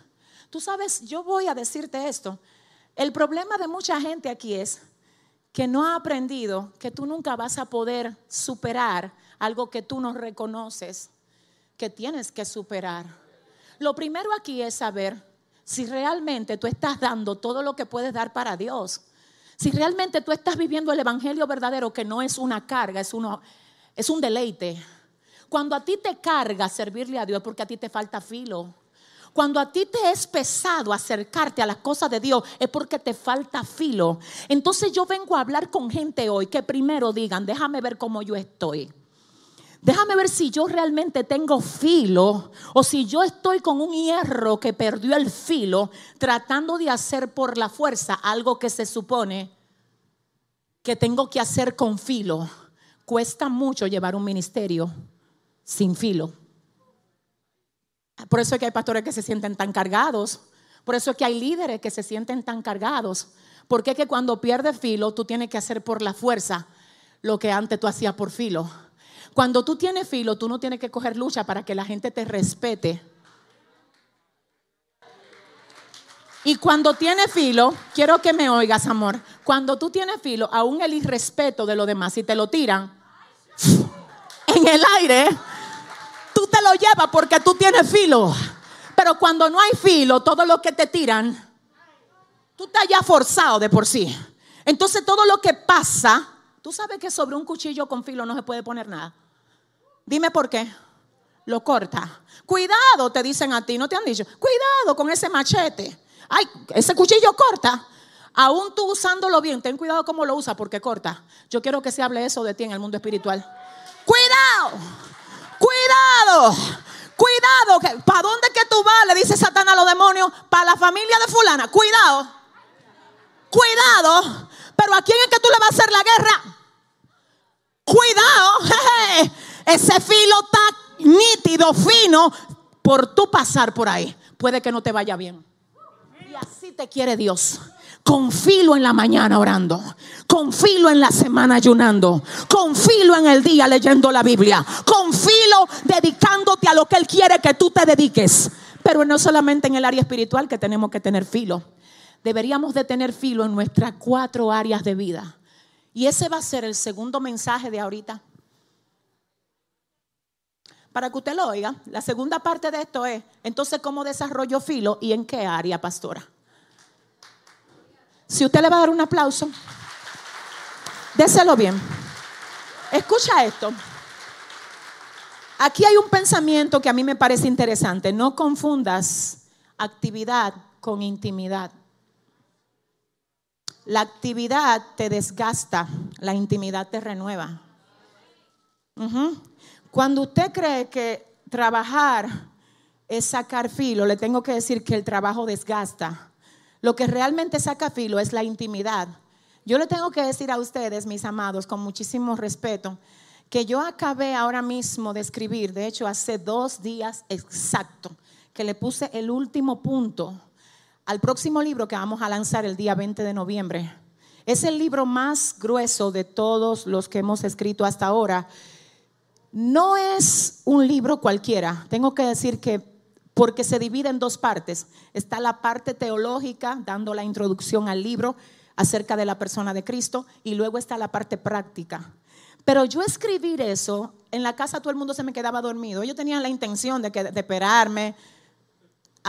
Tú sabes, yo voy a decirte esto. El problema de mucha gente aquí es que no ha aprendido que tú nunca vas a poder superar algo que tú no reconoces, que tienes que superar. Lo primero aquí es saber si realmente tú estás dando todo lo que puedes dar para Dios. Si realmente tú estás viviendo el evangelio verdadero que no es una carga, es, uno, es un deleite. Cuando a ti te carga servirle a Dios porque a ti te falta filo. Cuando a ti te es pesado acercarte a las cosas de Dios es porque te falta filo. Entonces yo vengo a hablar con gente hoy que primero digan, déjame ver cómo yo estoy. Déjame ver si yo realmente tengo filo o si yo estoy con un hierro que perdió el filo tratando de hacer por la fuerza algo que se supone que tengo que hacer con filo. Cuesta mucho llevar un ministerio sin filo. Por eso es que hay pastores que se sienten tan cargados. Por eso es que hay líderes que se sienten tan cargados. Porque es que cuando pierdes filo, tú tienes que hacer por la fuerza lo que antes tú hacías por filo. Cuando tú tienes filo, tú no tienes que coger lucha para que la gente te respete. Y cuando tienes filo, quiero que me oigas, amor. Cuando tú tienes filo, aún el irrespeto de los demás, si te lo tiran, en el aire, tú te lo llevas porque tú tienes filo. Pero cuando no hay filo, todo lo que te tiran, tú estás ya forzado de por sí. Entonces todo lo que pasa, tú sabes que sobre un cuchillo con filo no se puede poner nada. Dime por qué. Lo corta. Cuidado, te dicen a ti, no te han dicho. Cuidado con ese machete. Ay, ese cuchillo corta. Aún tú usándolo bien, ten cuidado cómo lo usas porque corta. Yo quiero que se hable eso de ti en el mundo espiritual. Cuidado, cuidado, cuidado. ¿Para dónde que tú vas? Le dice Satanás a los demonios. Para la familia de fulana. Cuidado, cuidado. Pero ¿a quién es que tú le vas a hacer la guerra? Cuidado. Ese filo está nítido, fino, por tu pasar por ahí. Puede que no te vaya bien. Y así te quiere Dios. Confilo en la mañana orando. Confilo en la semana ayunando. Confilo en el día leyendo la Biblia. Confilo dedicándote a lo que Él quiere que tú te dediques. Pero no solamente en el área espiritual que tenemos que tener filo. Deberíamos de tener filo en nuestras cuatro áreas de vida. Y ese va a ser el segundo mensaje de ahorita. Para que usted lo oiga, la segunda parte de esto es, entonces, ¿cómo desarrollo filo y en qué área, pastora? Si usted le va a dar un aplauso, déselo bien. Escucha esto. Aquí hay un pensamiento que a mí me parece interesante. No confundas actividad con intimidad. La actividad te desgasta, la intimidad te renueva. Cuando usted cree que trabajar es sacar filo, le tengo que decir que el trabajo desgasta. Lo que realmente saca filo es la intimidad. Yo le tengo que decir a ustedes, mis amados, con muchísimo respeto, que yo acabé ahora mismo de escribir, de hecho hace dos días exacto, que le puse el último punto al próximo libro que vamos a lanzar el día 20 de noviembre. Es el libro más grueso de todos los que hemos escrito hasta ahora. No es un libro cualquiera. Tengo que decir que porque se divide en dos partes. Está la parte teológica, dando la introducción al libro acerca de la persona de Cristo, y luego está la parte práctica. Pero yo escribir eso, en la casa todo el mundo se me quedaba dormido. Yo tenía la intención de, que, de esperarme.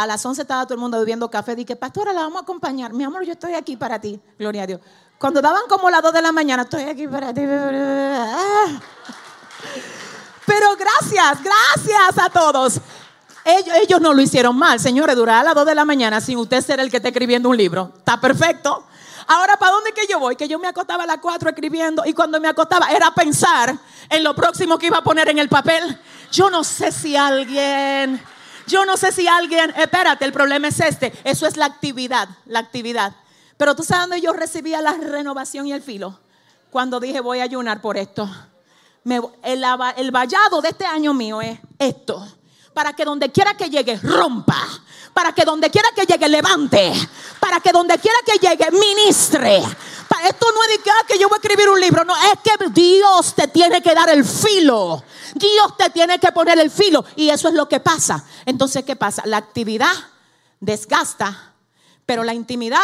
A las 11 estaba todo el mundo bebiendo café. Dije, pastora, la vamos a acompañar. Mi amor, yo estoy aquí para ti. Gloria a Dios. Cuando daban como las 2 de la mañana, estoy aquí para ti. Pero gracias, gracias a todos. Ellos, no lo hicieron mal, señores, durar a las 2 de la mañana sin usted ser el que esté escribiendo un libro. Está perfecto. Ahora, ¿para dónde que yo voy? Que yo me acostaba a las 4 escribiendo y cuando me acostaba era pensar en lo próximo que iba a poner en el papel. Yo no sé si alguien, yo no sé si alguien, espérate, el problema es este. Eso es la actividad, la actividad. Pero tú sabes dónde yo recibía la renovación y el filo. Cuando dije voy a ayunar por esto. el, el vallado de este año mío es esto para que donde quiera que llegue rompa, para que donde quiera que llegue levante, para que donde quiera que llegue ministre. Para esto no es de que, ah, que yo voy a escribir un libro, no, es que Dios te tiene que dar el filo. Dios te tiene que poner el filo y eso es lo que pasa. Entonces, ¿qué pasa? La actividad desgasta, pero la intimidad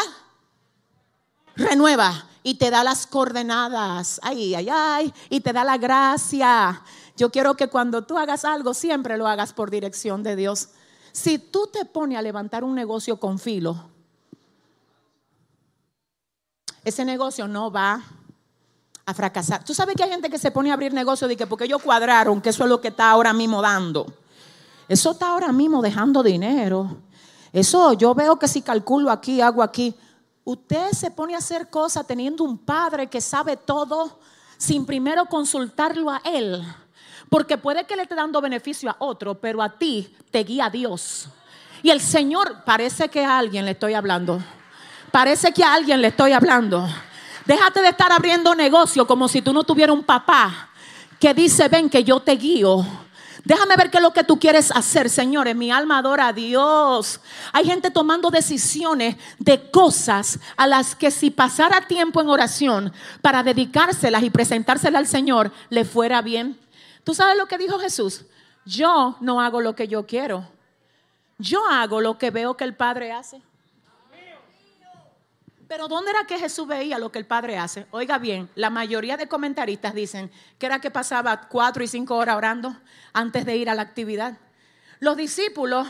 renueva y te da las coordenadas. Ay, ay, ay, y te da la gracia yo quiero que cuando tú hagas algo, siempre lo hagas por dirección de Dios. Si tú te pones a levantar un negocio con filo, ese negocio no va a fracasar. Tú sabes que hay gente que se pone a abrir negocio de que porque ellos cuadraron, que eso es lo que está ahora mismo dando. Eso está ahora mismo dejando dinero. Eso yo veo que si calculo aquí, hago aquí. Usted se pone a hacer cosas teniendo un padre que sabe todo sin primero consultarlo a él. Porque puede que le esté dando beneficio a otro, pero a ti te guía Dios. Y el Señor, parece que a alguien le estoy hablando. Parece que a alguien le estoy hablando. Déjate de estar abriendo negocio como si tú no tuvieras un papá que dice, ven que yo te guío. Déjame ver qué es lo que tú quieres hacer, señores. Mi alma adora a Dios. Hay gente tomando decisiones de cosas a las que si pasara tiempo en oración para dedicárselas y presentárselas al Señor, le fuera bien. ¿Tú sabes lo que dijo Jesús? Yo no hago lo que yo quiero. Yo hago lo que veo que el Padre hace. Pero ¿dónde era que Jesús veía lo que el Padre hace? Oiga bien, la mayoría de comentaristas dicen que era que pasaba cuatro y cinco horas orando antes de ir a la actividad. Los discípulos,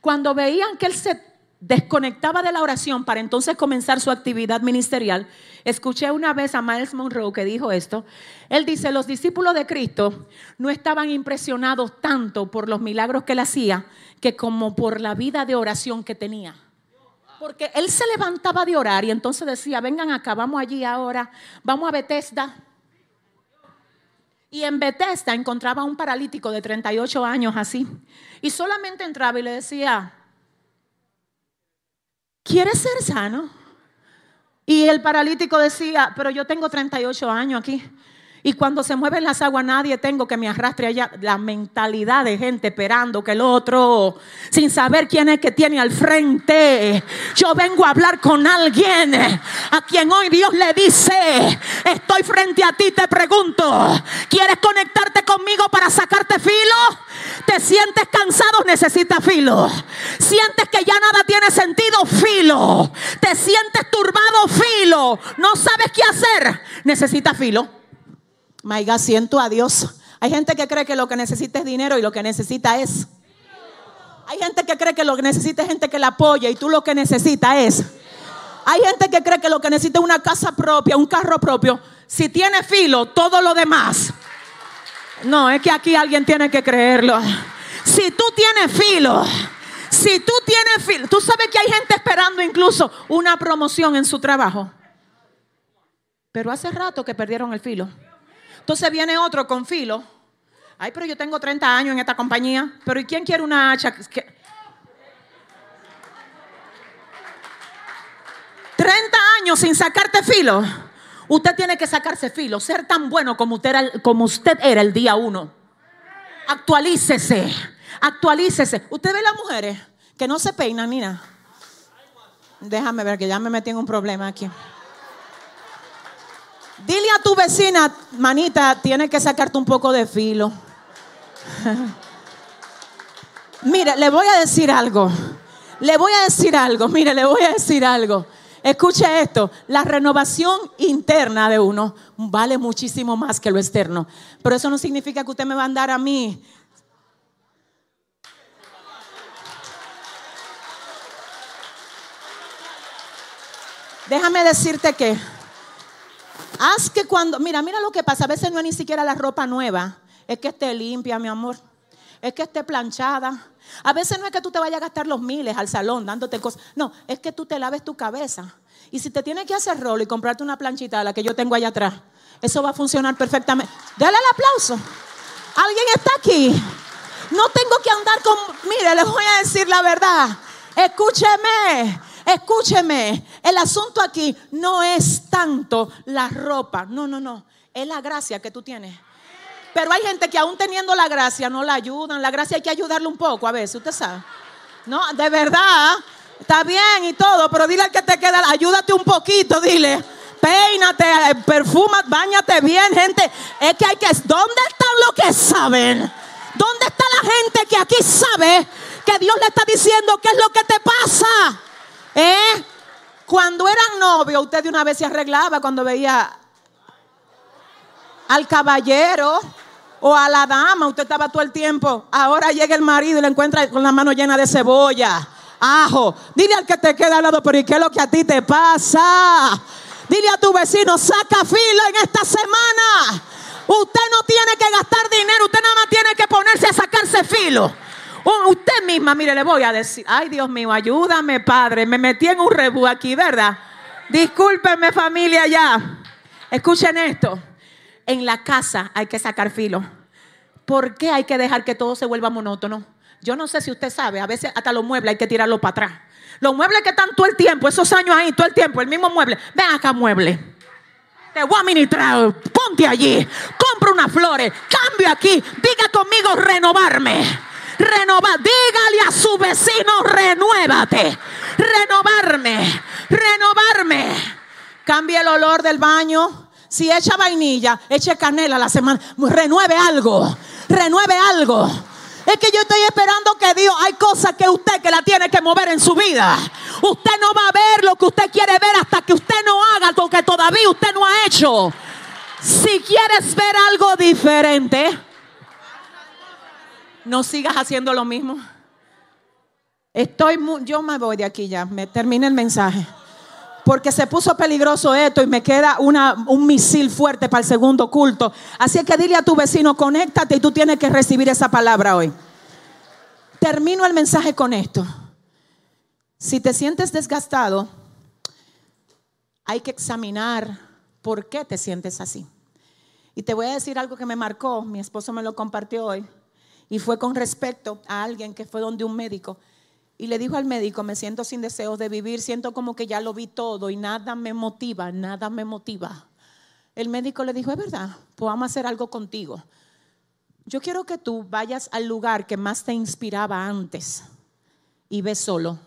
cuando veían que él se desconectaba de la oración para entonces comenzar su actividad ministerial, escuché una vez a Miles Monroe que dijo esto. Él dice, los discípulos de Cristo no estaban impresionados tanto por los milagros que él hacía que como por la vida de oración que tenía. Porque él se levantaba de orar y entonces decía, vengan acá, vamos allí ahora, vamos a Bethesda. Y en Bethesda encontraba a un paralítico de 38 años así. Y solamente entraba y le decía, ¿quieres ser sano? Y el paralítico decía, pero yo tengo 38 años aquí. Y cuando se mueven las aguas, nadie tengo que me arrastre allá. La mentalidad de gente esperando que el otro, sin saber quién es que tiene al frente. Yo vengo a hablar con alguien a quien hoy Dios le dice: Estoy frente a ti, te pregunto, ¿quieres conectarte conmigo para sacarte filo? ¿Te sientes cansado? Necesitas filo. ¿Sientes que ya nada tiene sentido? Filo. ¿Te sientes turbado? Filo. ¿No sabes qué hacer? Necesitas filo. Maiga, siento a Dios. Hay gente que cree que lo que necesita es dinero y lo que necesita es. Hay gente que cree que lo que necesita es gente que la apoya y tú lo que necesitas es. Hay gente que cree que lo que necesita es una casa propia, un carro propio. Si tiene filo, todo lo demás. No, es que aquí alguien tiene que creerlo. Si tú tienes filo, si tú tienes filo, tú sabes que hay gente esperando incluso una promoción en su trabajo. Pero hace rato que perdieron el filo. Entonces viene otro con filo. Ay, pero yo tengo 30 años en esta compañía. Pero ¿y quién quiere una hacha? 30 años sin sacarte filo. Usted tiene que sacarse filo, ser tan bueno como usted era, como usted era el día uno. Actualícese, actualícese. Usted ve las mujeres que no se peinan ni nada. Déjame ver que ya me metí en un problema aquí. Dile a tu vecina, manita, tiene que sacarte un poco de filo. Mire, le voy a decir algo. Le voy a decir algo. Mire, le voy a decir algo. Escuche esto, la renovación interna de uno vale muchísimo más que lo externo. Pero eso no significa que usted me va a andar a mí. Déjame decirte que Haz que cuando, mira, mira lo que pasa, a veces no es ni siquiera la ropa nueva, es que esté limpia, mi amor, es que esté planchada. A veces no es que tú te vayas a gastar los miles al salón dándote cosas, no, es que tú te laves tu cabeza. Y si te tienes que hacer rolo y comprarte una planchita, la que yo tengo allá atrás, eso va a funcionar perfectamente. Dale el aplauso. ¿Alguien está aquí? No tengo que andar con, mire, les voy a decir la verdad. Escúcheme. Escúcheme, el asunto aquí no es tanto la ropa, no, no, no, es la gracia que tú tienes. Pero hay gente que aún teniendo la gracia no la ayudan, la gracia hay que ayudarle un poco a veces, usted sabe. No, de verdad, está bien y todo, pero dile al que te queda, ayúdate un poquito, dile. Peínate, perfuma, bañate bien, gente. Es que hay que. ¿Dónde están los que saben? ¿Dónde está la gente que aquí sabe que Dios le está diciendo qué es lo que te pasa? ¿Eh? Cuando eran novios, usted de una vez se arreglaba cuando veía al caballero o a la dama, usted estaba todo el tiempo. Ahora llega el marido y le encuentra con la mano llena de cebolla, ajo. Dile al que te queda al lado, pero ¿y qué es lo que a ti te pasa? Dile a tu vecino, saca filo en esta semana. Usted no tiene que gastar dinero, usted nada más tiene que ponerse a sacarse filo. Usted misma, mire, le voy a decir, ay Dios mío, ayúdame Padre, me metí en un rebú aquí, ¿verdad? Discúlpenme familia ya. Escuchen esto, en la casa hay que sacar filo. ¿Por qué hay que dejar que todo se vuelva monótono? Yo no sé si usted sabe, a veces hasta los muebles hay que tirarlos para atrás. Los muebles que están todo el tiempo, esos años ahí, todo el tiempo, el mismo mueble. Ven acá, mueble. Te voy a ministrar, ponte allí, compra unas flores, cambio aquí, diga conmigo renovarme renovar. Dígale a su vecino, renuévate. Renovarme, renovarme. Cambie el olor del baño. Si echa vainilla, eche canela la semana. Renueve algo. Renueve algo. Es que yo estoy esperando que Dios, hay cosas que usted que la tiene que mover en su vida. Usted no va a ver lo que usted quiere ver hasta que usted no haga lo que todavía usted no ha hecho. Si quieres ver algo diferente, no sigas haciendo lo mismo. Estoy yo me voy de aquí ya, me termina el mensaje. Porque se puso peligroso esto y me queda un misil fuerte para el segundo culto. Así que dile a tu vecino, conéctate y tú tienes que recibir esa palabra hoy. Termino el mensaje con esto. Si te sientes desgastado, hay que examinar por qué te sientes así. Y te voy a decir algo que me marcó, mi esposo me lo compartió hoy, y fue con respecto a alguien que fue donde un médico y le dijo al médico, me siento sin deseos de vivir, siento como que ya lo vi todo y nada me motiva, nada me motiva. El médico le dijo, es verdad, pues hacer algo contigo. Yo quiero que tú vayas al lugar que más te inspiraba antes y ve solo.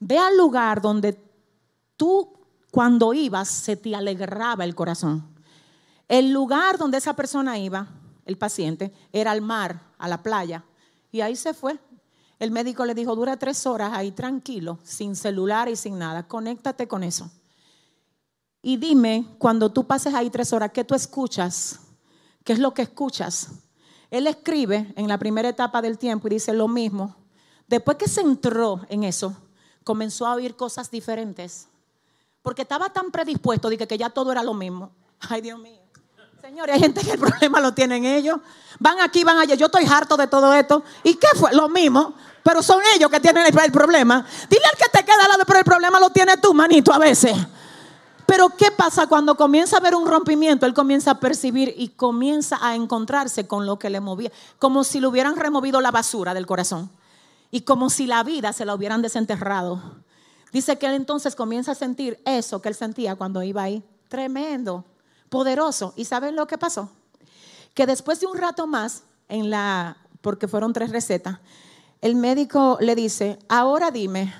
Ve al lugar donde tú cuando ibas se te alegraba el corazón. El lugar donde esa persona iba, el paciente, era al mar, a la playa. Y ahí se fue. El médico le dijo, dura tres horas ahí tranquilo, sin celular y sin nada. Conéctate con eso. Y dime, cuando tú pases ahí tres horas, ¿qué tú escuchas? ¿Qué es lo que escuchas? Él escribe en la primera etapa del tiempo y dice lo mismo. Después que se entró en eso, comenzó a oír cosas diferentes. Porque estaba tan predispuesto de que ya todo era lo mismo. Ay, Dios mío. Señores, hay gente que el problema lo tienen ellos. Van aquí, van allá. Yo estoy harto de todo esto. ¿Y qué fue? Lo mismo. Pero son ellos que tienen el, problema. Dile al que te queda al lado, pero el problema lo tiene tú, manito, a veces. Pero ¿qué pasa cuando comienza a haber un rompimiento? Él comienza a percibir y comienza a encontrarse con lo que le movía. Como si le hubieran removido la basura del corazón. Y como si la vida se la hubieran desenterrado. Dice que él entonces comienza a sentir eso que él sentía cuando iba ahí. Tremendo, poderoso. ¿Y saben lo que pasó? Que después de un rato más, en la, porque fueron tres recetas, el médico le dice, ahora dime,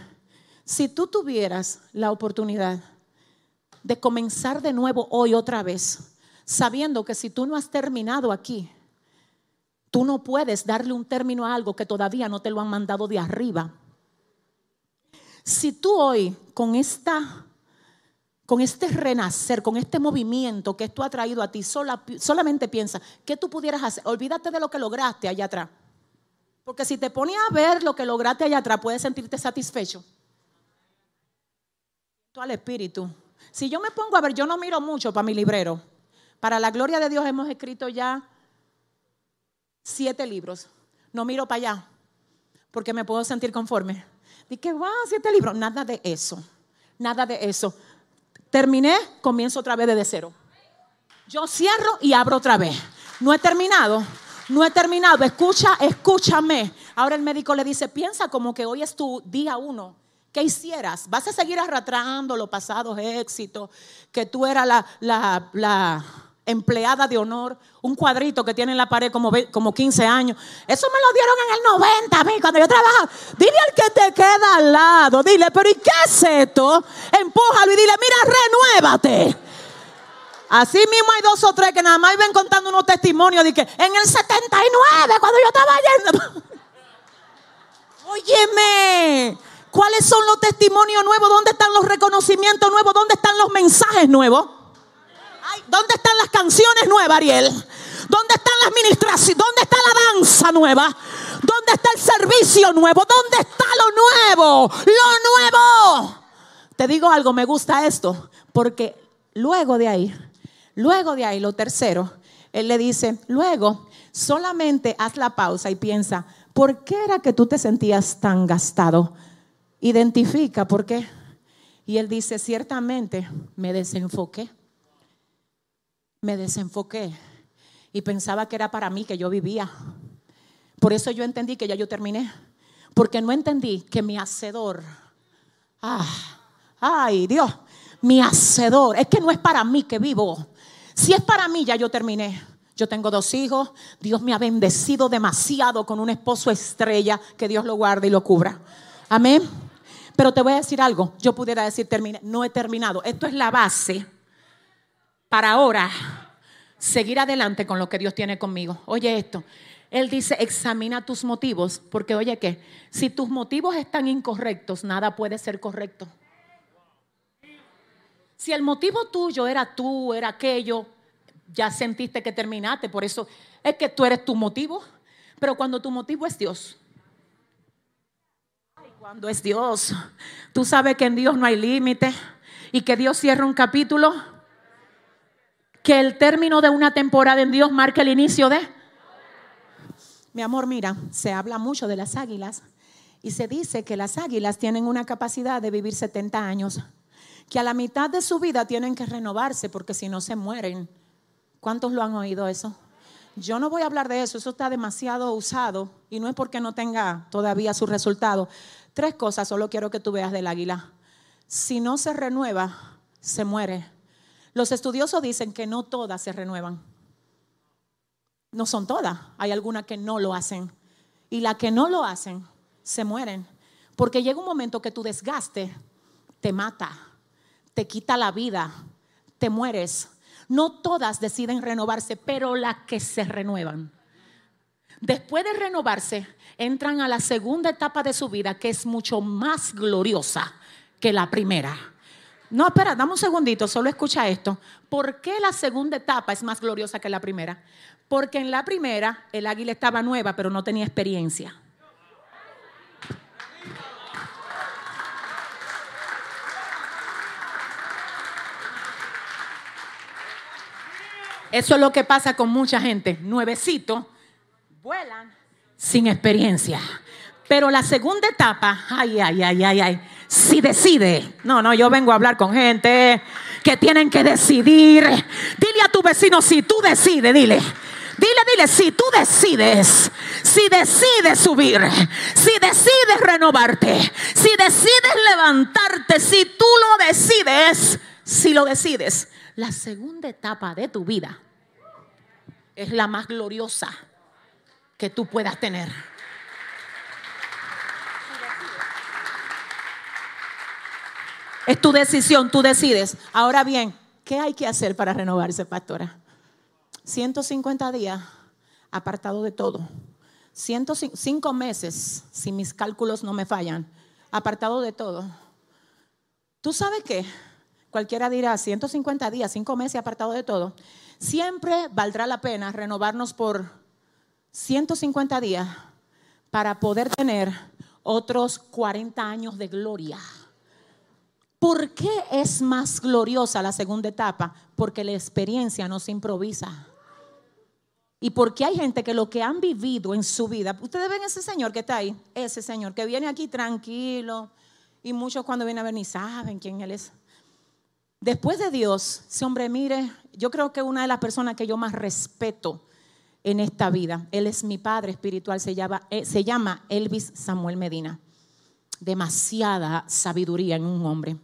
si tú tuvieras la oportunidad de comenzar de nuevo hoy otra vez, sabiendo que si tú no has terminado aquí, tú no puedes darle un término a algo que todavía no te lo han mandado de arriba. Si tú hoy con esta con este renacer, con este movimiento que esto ha traído a ti, solamente piensa, ¿qué tú pudieras hacer? Olvídate de lo que lograste allá atrás. Porque si te pones a ver lo que lograste allá atrás, puedes sentirte satisfecho. Tú al espíritu. Si yo me pongo a ver, yo no miro mucho para mi librero. Para la gloria de Dios hemos escrito ya siete libros. No miro para allá porque me puedo sentir conforme. Dije, wow, siete libros. Nada de eso. Nada de eso. Terminé, comienzo otra vez desde cero. Yo cierro y abro otra vez. No he terminado no he terminado, escucha, escúchame. Ahora el médico le dice, piensa como que hoy es tu día uno. ¿Qué hicieras? ¿Vas a seguir arrastrando los pasados éxitos? Que tú eras la, empleada de honor, un cuadrito que tiene en la pared como, como 15 años. Eso me lo dieron en el 90 a mí cuando yo trabajaba. Dile al que te queda al lado, dile, pero ¿y qué es esto? Empújalo y dile, mira, renuévate. Así mismo hay dos o tres que nada más ven contando unos testimonios de que en el 79, cuando yo estaba yendo. Óyeme, ¿cuáles son los testimonios nuevos? ¿Dónde están los reconocimientos nuevos? ¿Dónde están los mensajes nuevos? ¿Dónde están las canciones nuevas, Ariel? ¿Dónde están las ministraciones? ¿Dónde está la danza nueva? ¿Dónde está el servicio nuevo? ¿Dónde está lo nuevo? Lo nuevo. Te digo algo, me gusta esto, porque luego de ahí Luego de ahí, lo tercero, él le dice, luego solamente haz la pausa y piensa, ¿por qué era que tú te sentías tan gastado? Identifica por qué. Y él dice, ciertamente me desenfoqué. Me desenfoqué y pensaba que era para mí que yo vivía. Por eso yo entendí que ya yo terminé. Porque no entendí que mi hacedor, ah, ay Dios, mi hacedor, es que no es para mí que vivo, si es para mí, ya yo terminé. Yo tengo dos hijos. Dios me ha bendecido demasiado con un esposo estrella. Que Dios lo guarde y lo cubra. Amén. Pero te voy a decir algo. Yo pudiera decir, terminé. No he terminado. Esto es la base para ahora seguir adelante con lo que Dios tiene conmigo. Oye esto, Él dice, examina tus motivos, porque oye que, si tus motivos están incorrectos, nada puede ser correcto. Si el motivo tuyo era tú, era aquello, ya sentiste que terminaste, por eso es que tú eres tu motivo. Pero cuando tu motivo es Dios, cuando es Dios, tú sabes que en Dios no hay límite y que Dios cierra un capítulo, que el término de una temporada en Dios marca el inicio de... Mi amor, mira, se habla mucho de las águilas y se dice que las águilas tienen una capacidad de vivir 70 años que a la mitad de su vida tienen que renovarse porque si no se mueren. ¿Cuántos lo han oído eso? Yo no voy a hablar de eso, eso está demasiado usado y no es porque no tenga todavía su resultado. Tres cosas solo quiero que tú veas del águila. Si no se renueva, se muere. Los estudiosos dicen que no todas se renuevan. No son todas, hay algunas que no lo hacen. Y las que no lo hacen, se mueren. Porque llega un momento que tu desgaste te mata te quita la vida, te mueres. No todas deciden renovarse, pero las que se renuevan. Después de renovarse, entran a la segunda etapa de su vida, que es mucho más gloriosa que la primera. No, espera, dame un segundito, solo escucha esto. ¿Por qué la segunda etapa es más gloriosa que la primera? Porque en la primera el águila estaba nueva, pero no tenía experiencia. Eso es lo que pasa con mucha gente. Nuevecito, vuelan sin experiencia. Pero la segunda etapa, ay, ay, ay, ay, ay, si decide, no, no, yo vengo a hablar con gente que tienen que decidir. Dile a tu vecino si tú decides, dile. Dile, dile, si tú decides, si decides subir, si decides renovarte, si decides levantarte, si tú lo decides, si lo decides, la segunda etapa de tu vida es la más gloriosa que tú puedas tener. Es tu decisión, tú decides. Ahora bien, ¿qué hay que hacer para renovarse, pastora? 150 días apartado de todo. 105 meses, si mis cálculos no me fallan, apartado de todo. ¿Tú sabes qué? Cualquiera dirá 150 días, 5 meses apartado de todo. Siempre valdrá la pena renovarnos por 150 días para poder tener otros 40 años de gloria. ¿Por qué es más gloriosa la segunda etapa? Porque la experiencia no se improvisa. Y porque hay gente que lo que han vivido en su vida, ustedes ven ese señor que está ahí, ese señor que viene aquí tranquilo, y muchos cuando vienen a ver ni saben quién él es. Después de Dios, ese hombre, mire, yo creo que una de las personas que yo más respeto en esta vida, él es mi padre espiritual, se llama, eh, se llama Elvis Samuel Medina. Demasiada sabiduría en un hombre,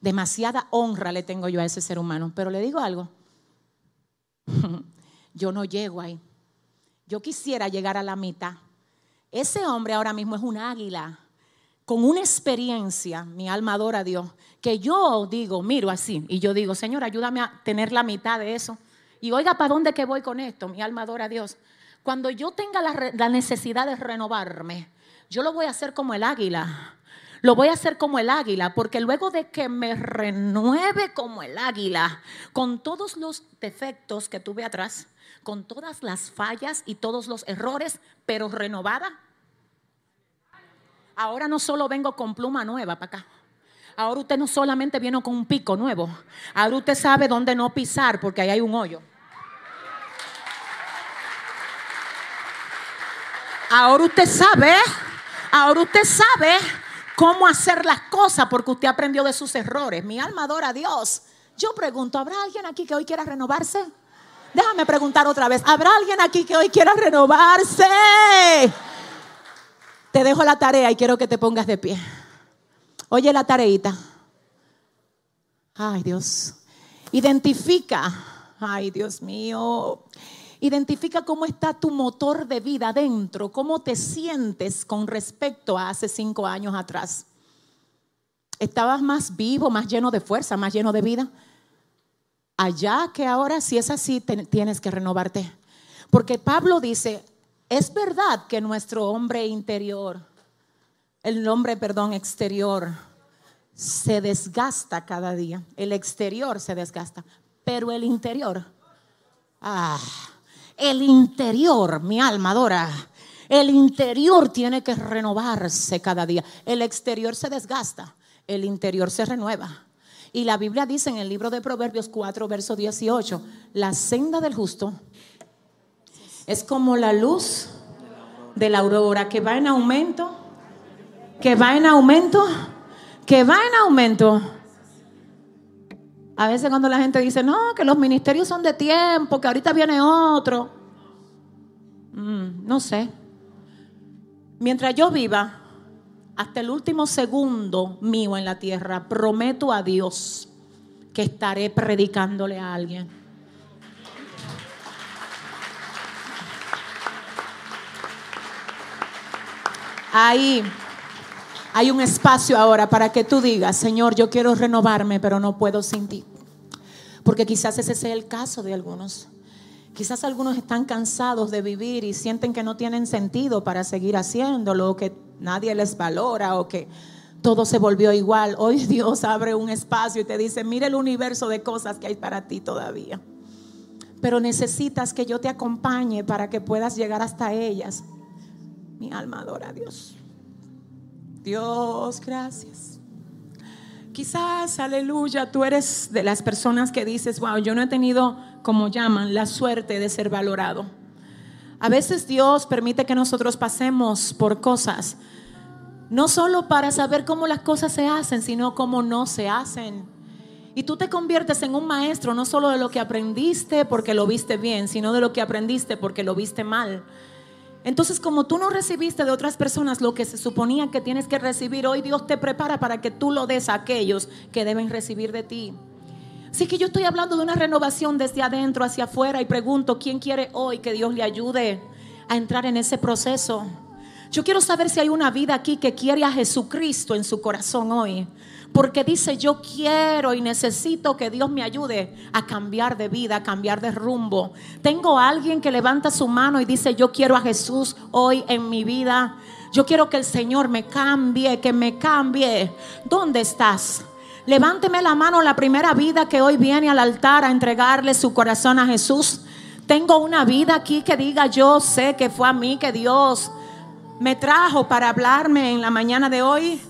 demasiada honra le tengo yo a ese ser humano. Pero le digo algo, yo no llego ahí. Yo quisiera llegar a la mitad. Ese hombre ahora mismo es un águila con una experiencia, mi alma adora a Dios, que yo digo, miro así, y yo digo, Señor, ayúdame a tener la mitad de eso. Y oiga, ¿para dónde que voy con esto? Mi alma adora a Dios. Cuando yo tenga la, la necesidad de renovarme, yo lo voy a hacer como el águila. Lo voy a hacer como el águila, porque luego de que me renueve como el águila, con todos los defectos que tuve atrás, con todas las fallas y todos los errores, pero renovada, Ahora no solo vengo con pluma nueva para acá. Ahora usted no solamente viene con un pico nuevo. Ahora usted sabe dónde no pisar porque ahí hay un hoyo. Ahora usted sabe, ahora usted sabe cómo hacer las cosas porque usted aprendió de sus errores. Mi alma adora a Dios. Yo pregunto, ¿habrá alguien aquí que hoy quiera renovarse? Déjame preguntar otra vez, ¿habrá alguien aquí que hoy quiera renovarse? Te dejo la tarea y quiero que te pongas de pie. Oye la tareita. Ay, Dios. Identifica. Ay, Dios mío. Identifica cómo está tu motor de vida dentro, cómo te sientes con respecto a hace cinco años atrás. ¿Estabas más vivo, más lleno de fuerza, más lleno de vida? allá que ahora, si es así, tienes que renovarte. Porque Pablo dice, es verdad que nuestro hombre interior, el hombre, perdón, exterior, se desgasta cada día. El exterior se desgasta, pero el interior, ah, el interior, mi alma adora. El interior tiene que renovarse cada día. El exterior se desgasta, el interior se renueva. Y la Biblia dice en el libro de Proverbios 4, verso 18, la senda del justo es como la luz de la aurora que va en aumento, que va en aumento, que va en aumento. A veces cuando la gente dice, no, que los ministerios son de tiempo, que ahorita viene otro. Mm, no sé. Mientras yo viva, hasta el último segundo mío en la tierra, prometo a Dios que estaré predicándole a alguien. Ahí hay un espacio ahora para que tú digas, Señor, yo quiero renovarme, pero no puedo sin ti. Porque quizás ese sea el caso de algunos. Quizás algunos están cansados de vivir y sienten que no tienen sentido para seguir haciéndolo, que nadie les valora o que todo se volvió igual. Hoy Dios abre un espacio y te dice, mire el universo de cosas que hay para ti todavía. Pero necesitas que yo te acompañe para que puedas llegar hasta ellas. Mi alma adora a Dios. Dios, gracias. Quizás, aleluya, tú eres de las personas que dices, wow, yo no he tenido, como llaman, la suerte de ser valorado. A veces Dios permite que nosotros pasemos por cosas no solo para saber cómo las cosas se hacen, sino cómo no se hacen. Y tú te conviertes en un maestro no solo de lo que aprendiste porque lo viste bien, sino de lo que aprendiste porque lo viste mal. Entonces, como tú no recibiste de otras personas lo que se suponía que tienes que recibir, hoy Dios te prepara para que tú lo des a aquellos que deben recibir de ti. Así que yo estoy hablando de una renovación desde adentro hacia afuera y pregunto, ¿quién quiere hoy que Dios le ayude a entrar en ese proceso? Yo quiero saber si hay una vida aquí que quiere a Jesucristo en su corazón hoy. Porque dice, yo quiero y necesito que Dios me ayude a cambiar de vida, a cambiar de rumbo. Tengo a alguien que levanta su mano y dice, yo quiero a Jesús hoy en mi vida. Yo quiero que el Señor me cambie, que me cambie. ¿Dónde estás? Levánteme la mano la primera vida que hoy viene al altar a entregarle su corazón a Jesús. Tengo una vida aquí que diga, yo sé que fue a mí que Dios me trajo para hablarme en la mañana de hoy,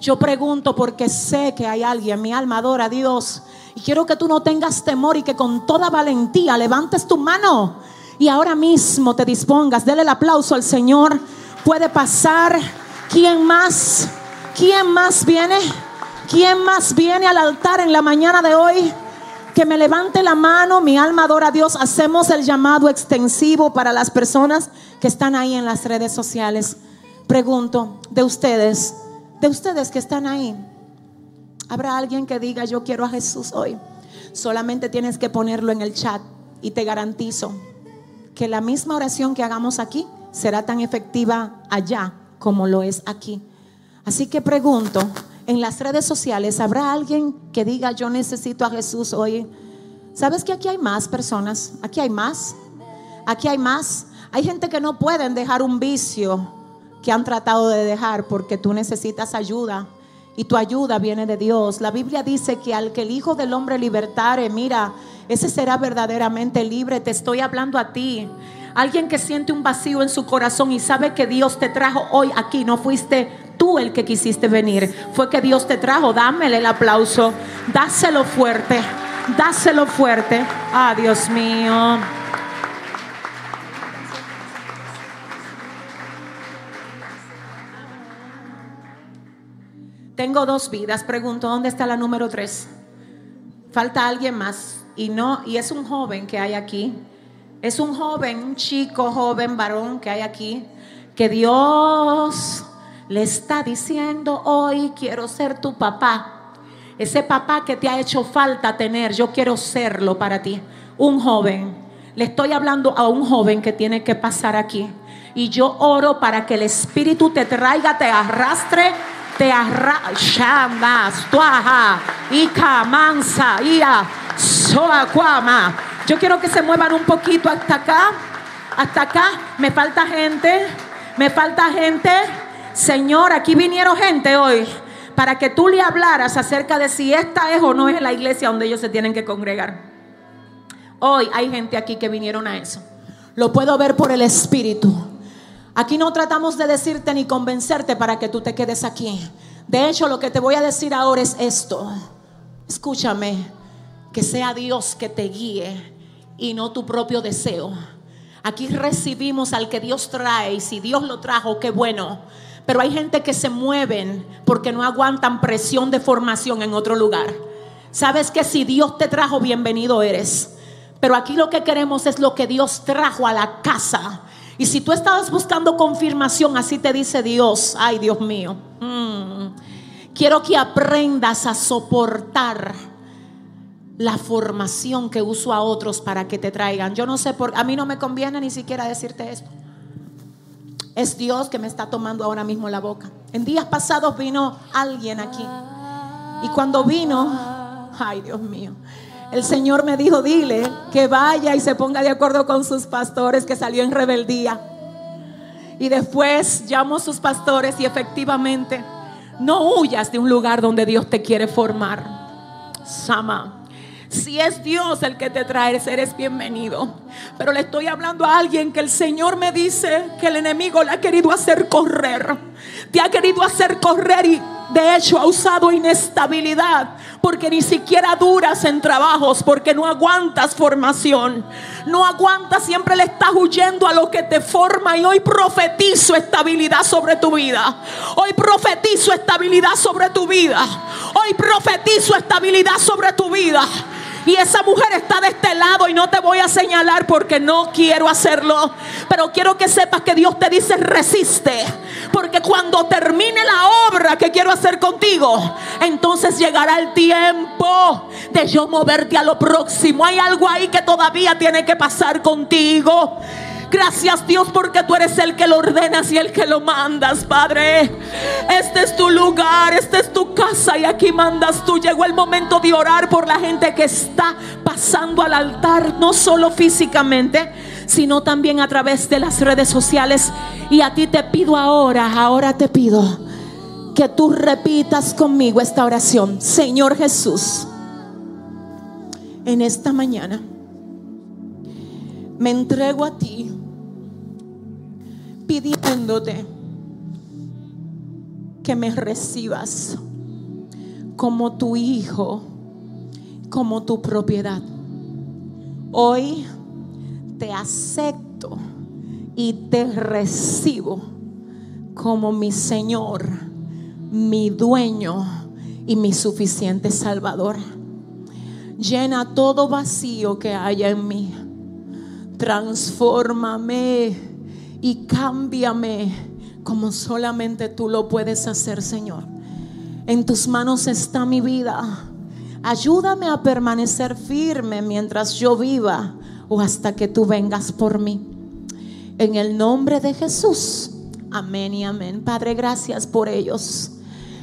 yo pregunto porque sé que hay alguien, mi alma adora a Dios. Y quiero que tú no tengas temor y que con toda valentía levantes tu mano y ahora mismo te dispongas. Dele el aplauso al Señor. Puede pasar. ¿Quién más? ¿Quién más viene? ¿Quién más viene al altar en la mañana de hoy? Que me levante la mano, mi alma adora a Dios. Hacemos el llamado extensivo para las personas que están ahí en las redes sociales. Pregunto, de ustedes, de ustedes que están ahí, ¿habrá alguien que diga yo quiero a Jesús hoy? Solamente tienes que ponerlo en el chat y te garantizo que la misma oración que hagamos aquí será tan efectiva allá como lo es aquí. Así que pregunto, en las redes sociales, ¿habrá alguien que diga yo necesito a Jesús hoy? ¿Sabes que aquí hay más personas? Aquí hay más. Aquí hay más. Hay gente que no pueden dejar un vicio que han tratado de dejar porque tú necesitas ayuda y tu ayuda viene de Dios. La Biblia dice que al que el Hijo del Hombre libertare, mira, ese será verdaderamente libre. Te estoy hablando a ti. Alguien que siente un vacío en su corazón y sabe que Dios te trajo hoy aquí. No fuiste tú el que quisiste venir. Fue que Dios te trajo. Dámele el aplauso. Dáselo fuerte. Dáselo fuerte. Ah, Dios mío. Tengo dos vidas. Pregunto, ¿dónde está la número tres? Falta alguien más. Y no, y es un joven que hay aquí. Es un joven, un chico, joven, varón que hay aquí. Que Dios le está diciendo hoy, quiero ser tu papá. Ese papá que te ha hecho falta tener, yo quiero serlo para ti. Un joven. Le estoy hablando a un joven que tiene que pasar aquí. Y yo oro para que el Espíritu te traiga, te arrastre te arra shamas tuaja y camansa ia Soacuama. Yo quiero que se muevan un poquito hasta acá. Hasta acá. Me falta gente. Me falta gente. Señor, aquí vinieron gente hoy para que tú le hablaras acerca de si esta es o no es la iglesia donde ellos se tienen que congregar. Hoy hay gente aquí que vinieron a eso. Lo puedo ver por el Espíritu. Aquí no tratamos de decirte ni convencerte para que tú te quedes aquí. De hecho, lo que te voy a decir ahora es esto. Escúchame, que sea Dios que te guíe y no tu propio deseo. Aquí recibimos al que Dios trae y si Dios lo trajo, qué bueno. Pero hay gente que se mueven porque no aguantan presión de formación en otro lugar. Sabes que si Dios te trajo, bienvenido eres. Pero aquí lo que queremos es lo que Dios trajo a la casa. Y si tú estabas buscando confirmación, así te dice Dios, ay Dios mío, mm, quiero que aprendas a soportar la formación que uso a otros para que te traigan. Yo no sé por a mí no me conviene ni siquiera decirte esto. Es Dios que me está tomando ahora mismo la boca. En días pasados vino alguien aquí. Y cuando vino, ay Dios mío, el Señor me dijo, dile que vaya y se ponga de acuerdo con sus pastores que salió en rebeldía. Y después llamó a sus pastores y efectivamente no huyas de un lugar donde Dios te quiere formar. Sama. Si es Dios el que te trae, eres bienvenido. Pero le estoy hablando a alguien que el Señor me dice que el enemigo le ha querido hacer correr. Te ha querido hacer correr y de hecho ha usado inestabilidad porque ni siquiera duras en trabajos, porque no aguantas formación. No aguantas, siempre le estás huyendo a lo que te forma y hoy profetizo estabilidad sobre tu vida. Hoy profetizo estabilidad sobre tu vida. Hoy profetizo estabilidad sobre tu vida. Y esa mujer está de este lado y no te voy a señalar porque no quiero hacerlo. Pero quiero que sepas que Dios te dice resiste. Porque cuando termine la obra que quiero hacer contigo, entonces llegará el tiempo de yo moverte a lo próximo. Hay algo ahí que todavía tiene que pasar contigo. Gracias Dios porque tú eres el que lo ordenas y el que lo mandas, Padre. Este es tu lugar, esta es tu casa y aquí mandas tú. Llegó el momento de orar por la gente que está pasando al altar, no solo físicamente, sino también a través de las redes sociales. Y a ti te pido ahora, ahora te pido que tú repitas conmigo esta oración. Señor Jesús, en esta mañana me entrego a ti pidiéndote que me recibas como tu hijo, como tu propiedad. Hoy te acepto y te recibo como mi Señor, mi dueño y mi suficiente Salvador. Llena todo vacío que haya en mí. Transfórmame y cámbiame como solamente tú lo puedes hacer, Señor. En tus manos está mi vida. Ayúdame a permanecer firme mientras yo viva o hasta que tú vengas por mí. En el nombre de Jesús. Amén y amén. Padre, gracias por ellos.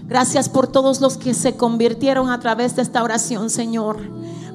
Gracias por todos los que se convirtieron a través de esta oración, Señor.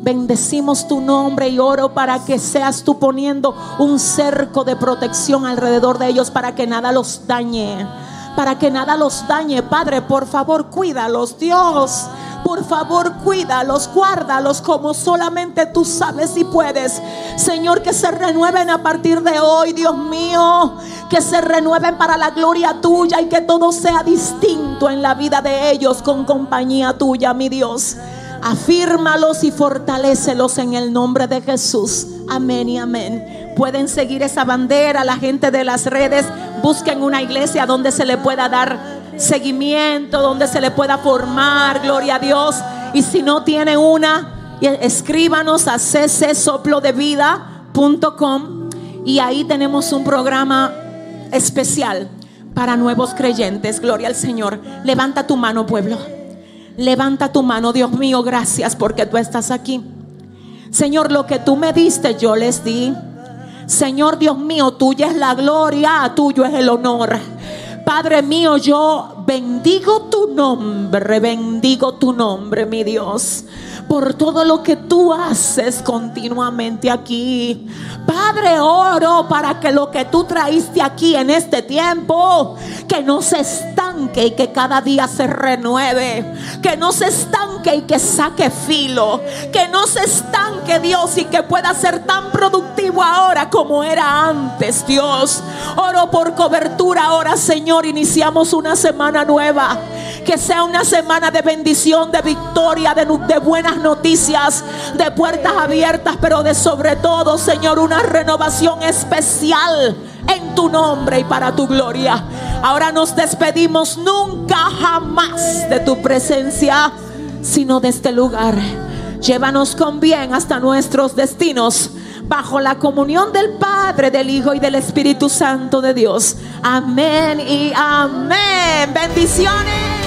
Bendecimos tu nombre y oro para que seas tú poniendo un cerco de protección alrededor de ellos para que nada los dañe. Para que nada los dañe. Padre, por favor, cuídalos, Dios. Por favor, cuídalos, guárdalos como solamente tú sabes y puedes. Señor, que se renueven a partir de hoy, Dios mío. Que se renueven para la gloria tuya y que todo sea distinto en la vida de ellos con compañía tuya, mi Dios. Afírmalos y fortalecelos en el nombre de Jesús. Amén y amén. Pueden seguir esa bandera, la gente de las redes. Busquen una iglesia donde se le pueda dar seguimiento, donde se le pueda formar, gloria a Dios. Y si no tiene una, escríbanos a ccsoplo-de-vida.com y ahí tenemos un programa especial para nuevos creyentes. Gloria al Señor. Levanta tu mano, pueblo. Levanta tu mano, Dios mío, gracias porque tú estás aquí. Señor, lo que tú me diste, yo les di. Señor Dios mío, tuya es la gloria, tuyo es el honor. Padre mío, yo bendigo tu nombre, bendigo tu nombre, mi Dios por todo lo que tú haces continuamente aquí. Padre, oro para que lo que tú traíste aquí en este tiempo, que no se estanque y que cada día se renueve, que no se estanque y que saque filo, que no se estanque Dios y que pueda ser tan productivo ahora como era antes, Dios. Oro por cobertura ahora, Señor, iniciamos una semana nueva. Que sea una semana de bendición, de victoria, de, de buenas noticias, de puertas abiertas, pero de sobre todo, Señor, una renovación especial en tu nombre y para tu gloria. Ahora nos despedimos nunca jamás de tu presencia, sino de este lugar. Llévanos con bien hasta nuestros destinos bajo la comunión del Padre, del Hijo y del Espíritu Santo de Dios. Amén y amén. Bendiciones.